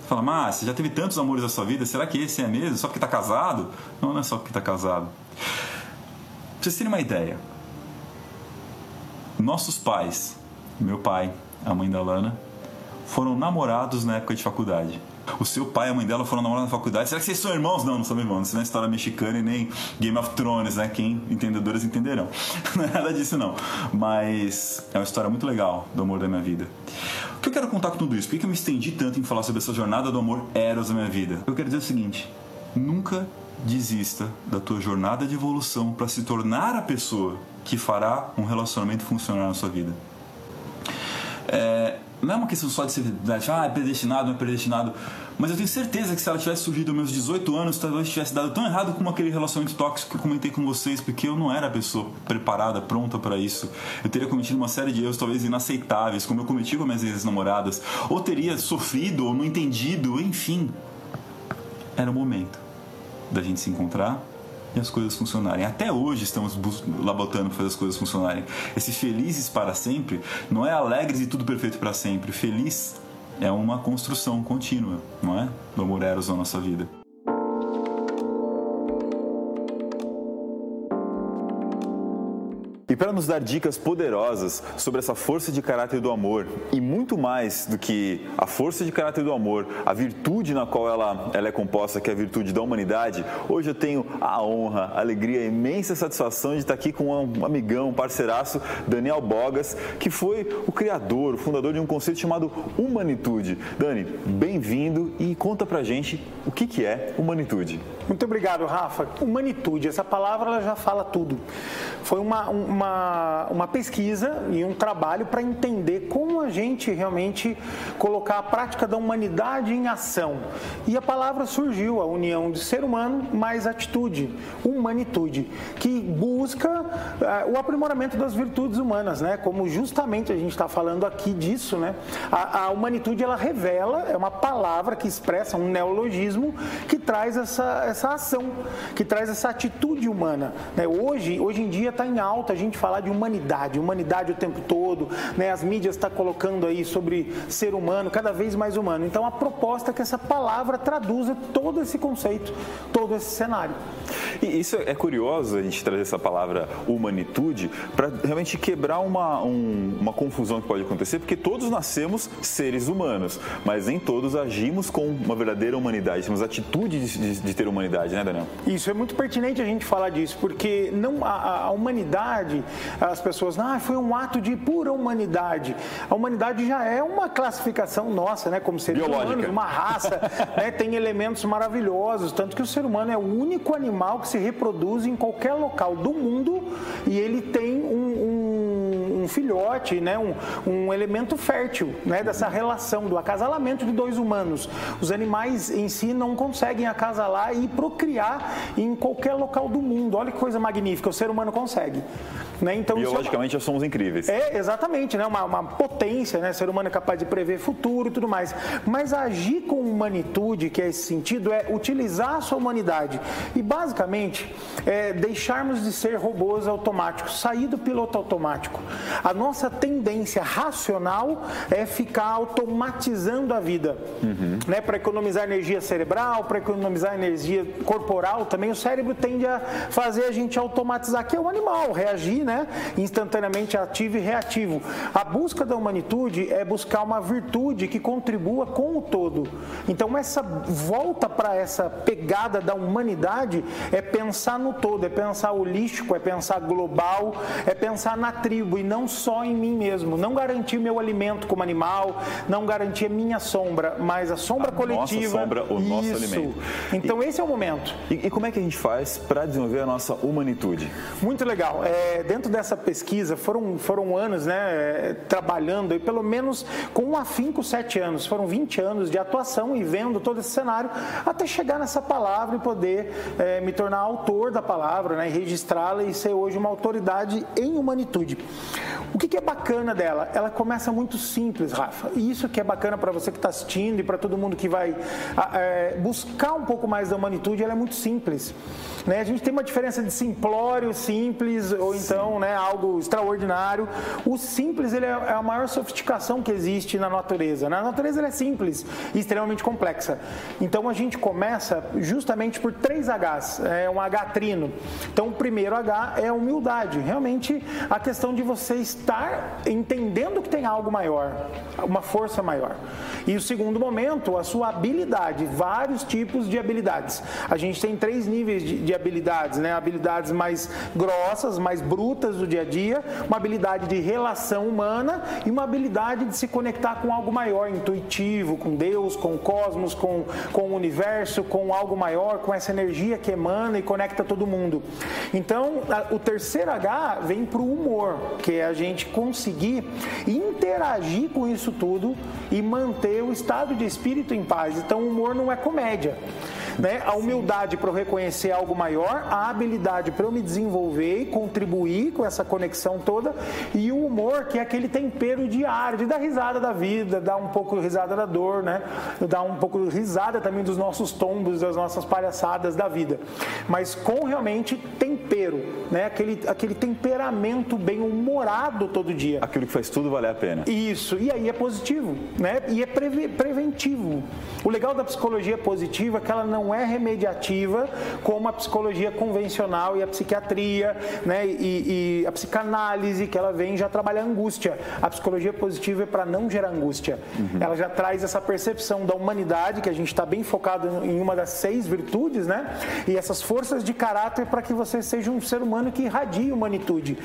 fala, mas você já teve tantos amores na sua vida, será que esse é mesmo? Só porque está casado? Não, não é só porque está casado. Pra vocês terem uma ideia, nossos pais, meu pai, a mãe da Lana, foram namorados na época de faculdade. O seu pai e a mãe dela foram namorar na faculdade. Será que vocês são irmãos? Não, não são irmãos. Isso não é história mexicana e nem Game of Thrones, né? Quem entendedores entenderão. (laughs) Não é nada disso, não. Mas é uma história muito legal do amor da minha vida. O que eu quero contar com tudo isso? Por que eu me estendi tanto em falar sobre essa jornada do amor eros da minha vida? Eu quero dizer o seguinte: nunca desista da tua jornada de evolução para se tornar a pessoa que fará um relacionamento funcionar na sua vida. É, não é uma questão só de ser ah, é predestinado, não é predestinado. Mas eu tenho certeza que se ela tivesse surgido aos meus 18 anos, talvez tivesse dado tão errado como aquele relacionamento tóxico que eu comentei com vocês, porque eu não era a pessoa preparada, pronta para isso. Eu teria cometido uma série de erros, talvez inaceitáveis, como eu cometi com minhas ex-namoradas, ou teria sofrido, ou não entendido, enfim. Era o momento da gente se encontrar e as coisas funcionarem. Até hoje estamos labotando para fazer as coisas funcionarem. Esse felizes para sempre não é alegres e tudo perfeito para sempre. Feliz é uma construção contínua, não é? Do amor eros na nossa vida. E para nos dar dicas poderosas sobre essa força de caráter do amor e muito mais do que a força de caráter do amor, a virtude na qual ela, ela é composta, que é a virtude da humanidade, hoje eu tenho a honra, a alegria, a imensa satisfação de estar aqui com um amigão, um parceiraço, Daniel Bogas, que foi o criador, o fundador de um conceito chamado Humanitude. Dani, bem-vindo e conta pra gente o que, que é Humanitude. Muito obrigado, Rafa. Humanitude, essa palavra ela já fala tudo. Foi uma, uma uma, uma pesquisa e um trabalho para entender como a gente realmente colocar a prática da humanidade em ação. E a palavra surgiu, a união de ser humano mais atitude, humanitude, que busca uh, o aprimoramento das virtudes humanas, né? Como justamente a gente está falando aqui disso, né? A, a humanitude ela revela, é uma palavra que expressa um neologismo que traz essa, essa ação, que traz essa atitude humana. Né? Hoje, hoje em dia está em alta a gente falar de humanidade, humanidade o tempo todo, né? as mídias estão tá colocando aí sobre ser humano, cada vez mais humano. Então a proposta é que essa palavra traduza todo esse conceito, todo esse cenário. E isso é curioso a gente trazer essa palavra humanitude para realmente quebrar uma, um, uma confusão que pode acontecer, porque todos nascemos seres humanos, mas nem todos agimos com uma verdadeira humanidade, temos atitude de, de, de ter humanidade, né, Daniel? Isso é muito pertinente a gente falar disso, porque não a, a humanidade, as pessoas, ah, foi um ato de pura humanidade. A humanidade já é uma classificação nossa, né, como seres Biológica. humanos, uma raça, (laughs) né, tem elementos maravilhosos, tanto que o ser humano é o único animal que se reproduz em qualquer local do mundo e ele tem um, um filhote, né, um, um elemento fértil né, dessa relação, do acasalamento de dois humanos. Os animais em si não conseguem acasalar e procriar em qualquer local do mundo. Olha que coisa magnífica, o ser humano consegue. Né? Então, Biologicamente, é uma... somos incríveis. É, exatamente, né? uma, uma potência, né? ser humano é capaz de prever futuro e tudo mais. Mas agir com humanitude, que é esse sentido, é utilizar a sua humanidade e, basicamente, é deixarmos de ser robôs automáticos, sair do piloto automático. A nossa tendência racional é ficar automatizando a vida, uhum. né? para economizar energia cerebral, para economizar energia corporal também. O cérebro tende a fazer a gente automatizar, que é o animal, reagir né, instantaneamente ativo e reativo. A busca da humanitude é buscar uma virtude que contribua com o todo. Então, essa volta para essa pegada da humanidade é pensar no todo, é pensar holístico, é pensar global, é pensar na tribo e não só em mim mesmo. Não garantir meu alimento como animal, não garantir a minha sombra, mas a sombra a coletiva. Nossa sombra, o Isso. nosso alimento. Então, e, esse é o momento. E, e, como é que a gente faz para desenvolver a nossa humanitude? Muito legal. É, dentro dessa pesquisa, foram, foram anos né, trabalhando, e pelo menos com um afinco, sete anos, foram 20 anos de atuação e vendo todo esse cenário, até chegar nessa palavra e poder é, me tornar autor da palavra, né, registrá-la e ser hoje uma autoridade em humanitude. O que, que é bacana dela? Ela começa muito simples, Rafa, e isso que é bacana para você que está assistindo e para todo mundo que vai é, buscar um pouco mais da humanitude, ela é muito simples. Né? A gente tem uma diferença de simplório, simples, ou então né, algo extraordinário. O simples ele é, é a maior sofisticação que existe na natureza. Na natureza ele é simples e extremamente complexa. Então a gente começa justamente por três Hs, é um H trino. Então o primeiro H é humildade, realmente a questão de você estar entendendo que tem algo maior, uma força maior. E o segundo momento, a sua habilidade, vários tipos de habilidades. A gente tem três níveis de, de habilidades, né? Habilidades mais grossas, mais brutas do dia a dia, uma habilidade de relação humana e uma habilidade de se conectar com algo maior, intuitivo, com Deus, com o cosmos, com, com o universo, com algo maior, com essa energia que emana e conecta todo mundo. Então, a, o terceiro H vem para o humor, que é a gente conseguir interagir com isso tudo e manter o estado de espírito em paz. Então, o humor não é comédia né? A humildade para eu reconhecer algo maior, a habilidade para eu me desenvolver e contribuir com essa conexão toda e o humor, que é aquele tempero diário, de dar risada da vida, dar um pouco risada da dor, né? Dar um pouco risada também dos nossos tombos, das nossas palhaçadas da vida. Mas com realmente tempero, né? Aquele, aquele temperamento bem humorado todo dia. Aquilo que faz tudo valer a pena. Isso, e aí é positivo, né? E é preventivo. O legal da psicologia positiva é que ela não não é remediativa como a psicologia convencional e a psiquiatria, né? E, e a psicanálise, que ela vem já trabalhar angústia. A psicologia positiva é para não gerar angústia. Uhum. Ela já traz essa percepção da humanidade, que a gente está bem focado em uma das seis virtudes, né? E essas forças de caráter para que você seja um ser humano que irradie humanitude.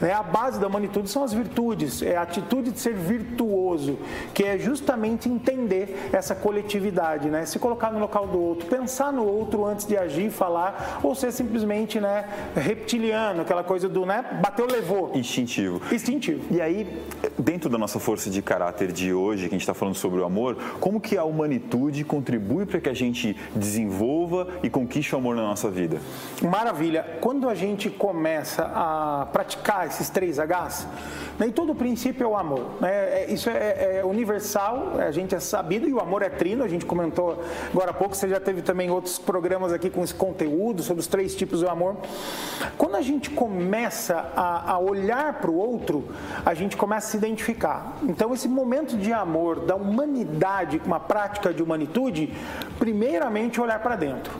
Né? A base da humanitude são as virtudes, é a atitude de ser virtuoso, que é justamente entender essa coletividade, né? Se colocar no local do outro, pensar pensar no outro antes de agir, falar, ou ser simplesmente né, reptiliano, aquela coisa do né, bateu, levou. Instintivo. Instintivo. E aí, dentro da nossa força de caráter de hoje, que a gente está falando sobre o amor, como que a humanitude contribui para que a gente desenvolva e conquiste o amor na nossa vida? Maravilha. Quando a gente começa a praticar esses três Hs, nem todo princípio é o amor. Né? É, isso é, é, universal, a gente é sabido e o amor é trino. A gente comentou agora há pouco, você já teve também outros programas aqui com esse conteúdo sobre os três tipos do amor. Quando a gente começa a, a olhar para o outro, a gente começa a se identificar. Então, esse momento de amor da humanidade, uma prática de humanitude, primeiramente olhar para dentro.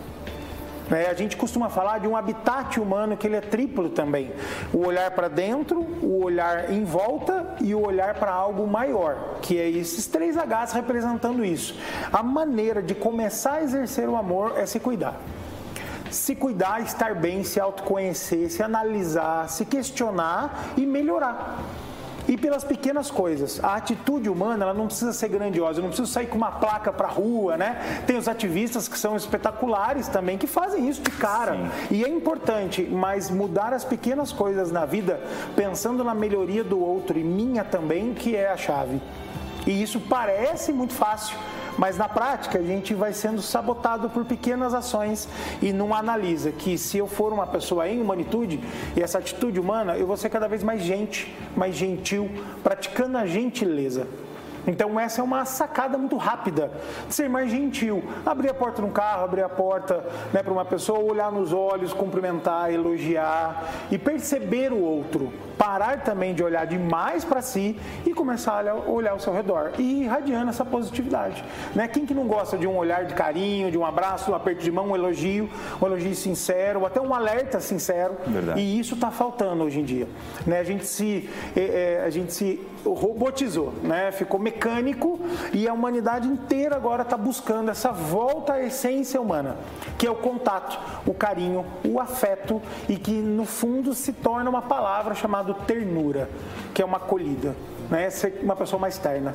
É, a gente costuma falar de um habitat humano que ele é triplo também. O olhar para dentro, o olhar em volta e o olhar para algo maior, que é esses três Hs representando isso. A maneira de começar a exercer o amor é se cuidar se cuidar, estar bem, se autoconhecer, se analisar, se questionar e melhorar e pelas pequenas coisas. A atitude humana ela não precisa ser grandiosa, eu não preciso sair com uma placa para rua, né? Tem os ativistas que são espetaculares também que fazem isso de cara. Sim. E é importante, mas mudar as pequenas coisas na vida, pensando na melhoria do outro e minha também, que é a chave. E isso parece muito fácil, mas na prática a gente vai sendo sabotado por pequenas ações e não analisa que se eu for uma pessoa em humanitude e essa atitude humana, eu vou ser cada vez mais gente, mais gentil, praticando a gentileza. Então essa é uma sacada muito rápida de ser mais gentil. Abrir a porta no carro, abrir a porta né, para uma pessoa, olhar nos olhos, cumprimentar, elogiar e perceber o outro parar também de olhar demais para si e começar a olhar ao seu redor e irradiando essa positividade. Né? Quem que não gosta de um olhar de carinho, de um abraço, um aperto de mão, um elogio, um elogio sincero, até um alerta sincero. Verdade. E isso está faltando hoje em dia. Né? A gente se, é, a gente se robotizou, né? ficou mecânico e a humanidade inteira agora está buscando essa volta à essência humana, que é o contato, o carinho, o afeto e que no fundo se torna uma palavra chamada ternura, que é uma acolhida, né? Ser uma pessoa mais terna.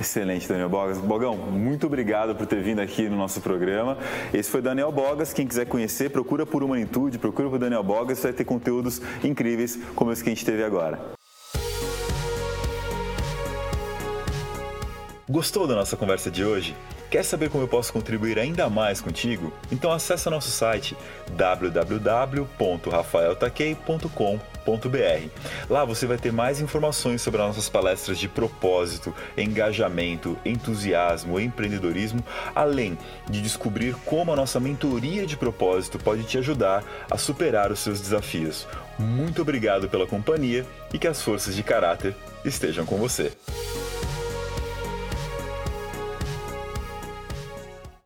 Excelente, Daniel Bogas. Bogão, muito obrigado por ter vindo aqui no nosso programa. Esse foi Daniel Bogas. Quem quiser conhecer, procura por Humanitude, procura por Daniel Bogas. Vai ter conteúdos incríveis como esse que a gente teve agora. Gostou da nossa conversa de hoje? Quer saber como eu posso contribuir ainda mais contigo? Então acesse nosso site www.rafaeltaquei.com.br. Lá você vai ter mais informações sobre as nossas palestras de propósito, engajamento, entusiasmo, empreendedorismo, além de descobrir como a nossa mentoria de propósito pode te ajudar a superar os seus desafios. Muito obrigado pela companhia e que as forças de caráter estejam com você.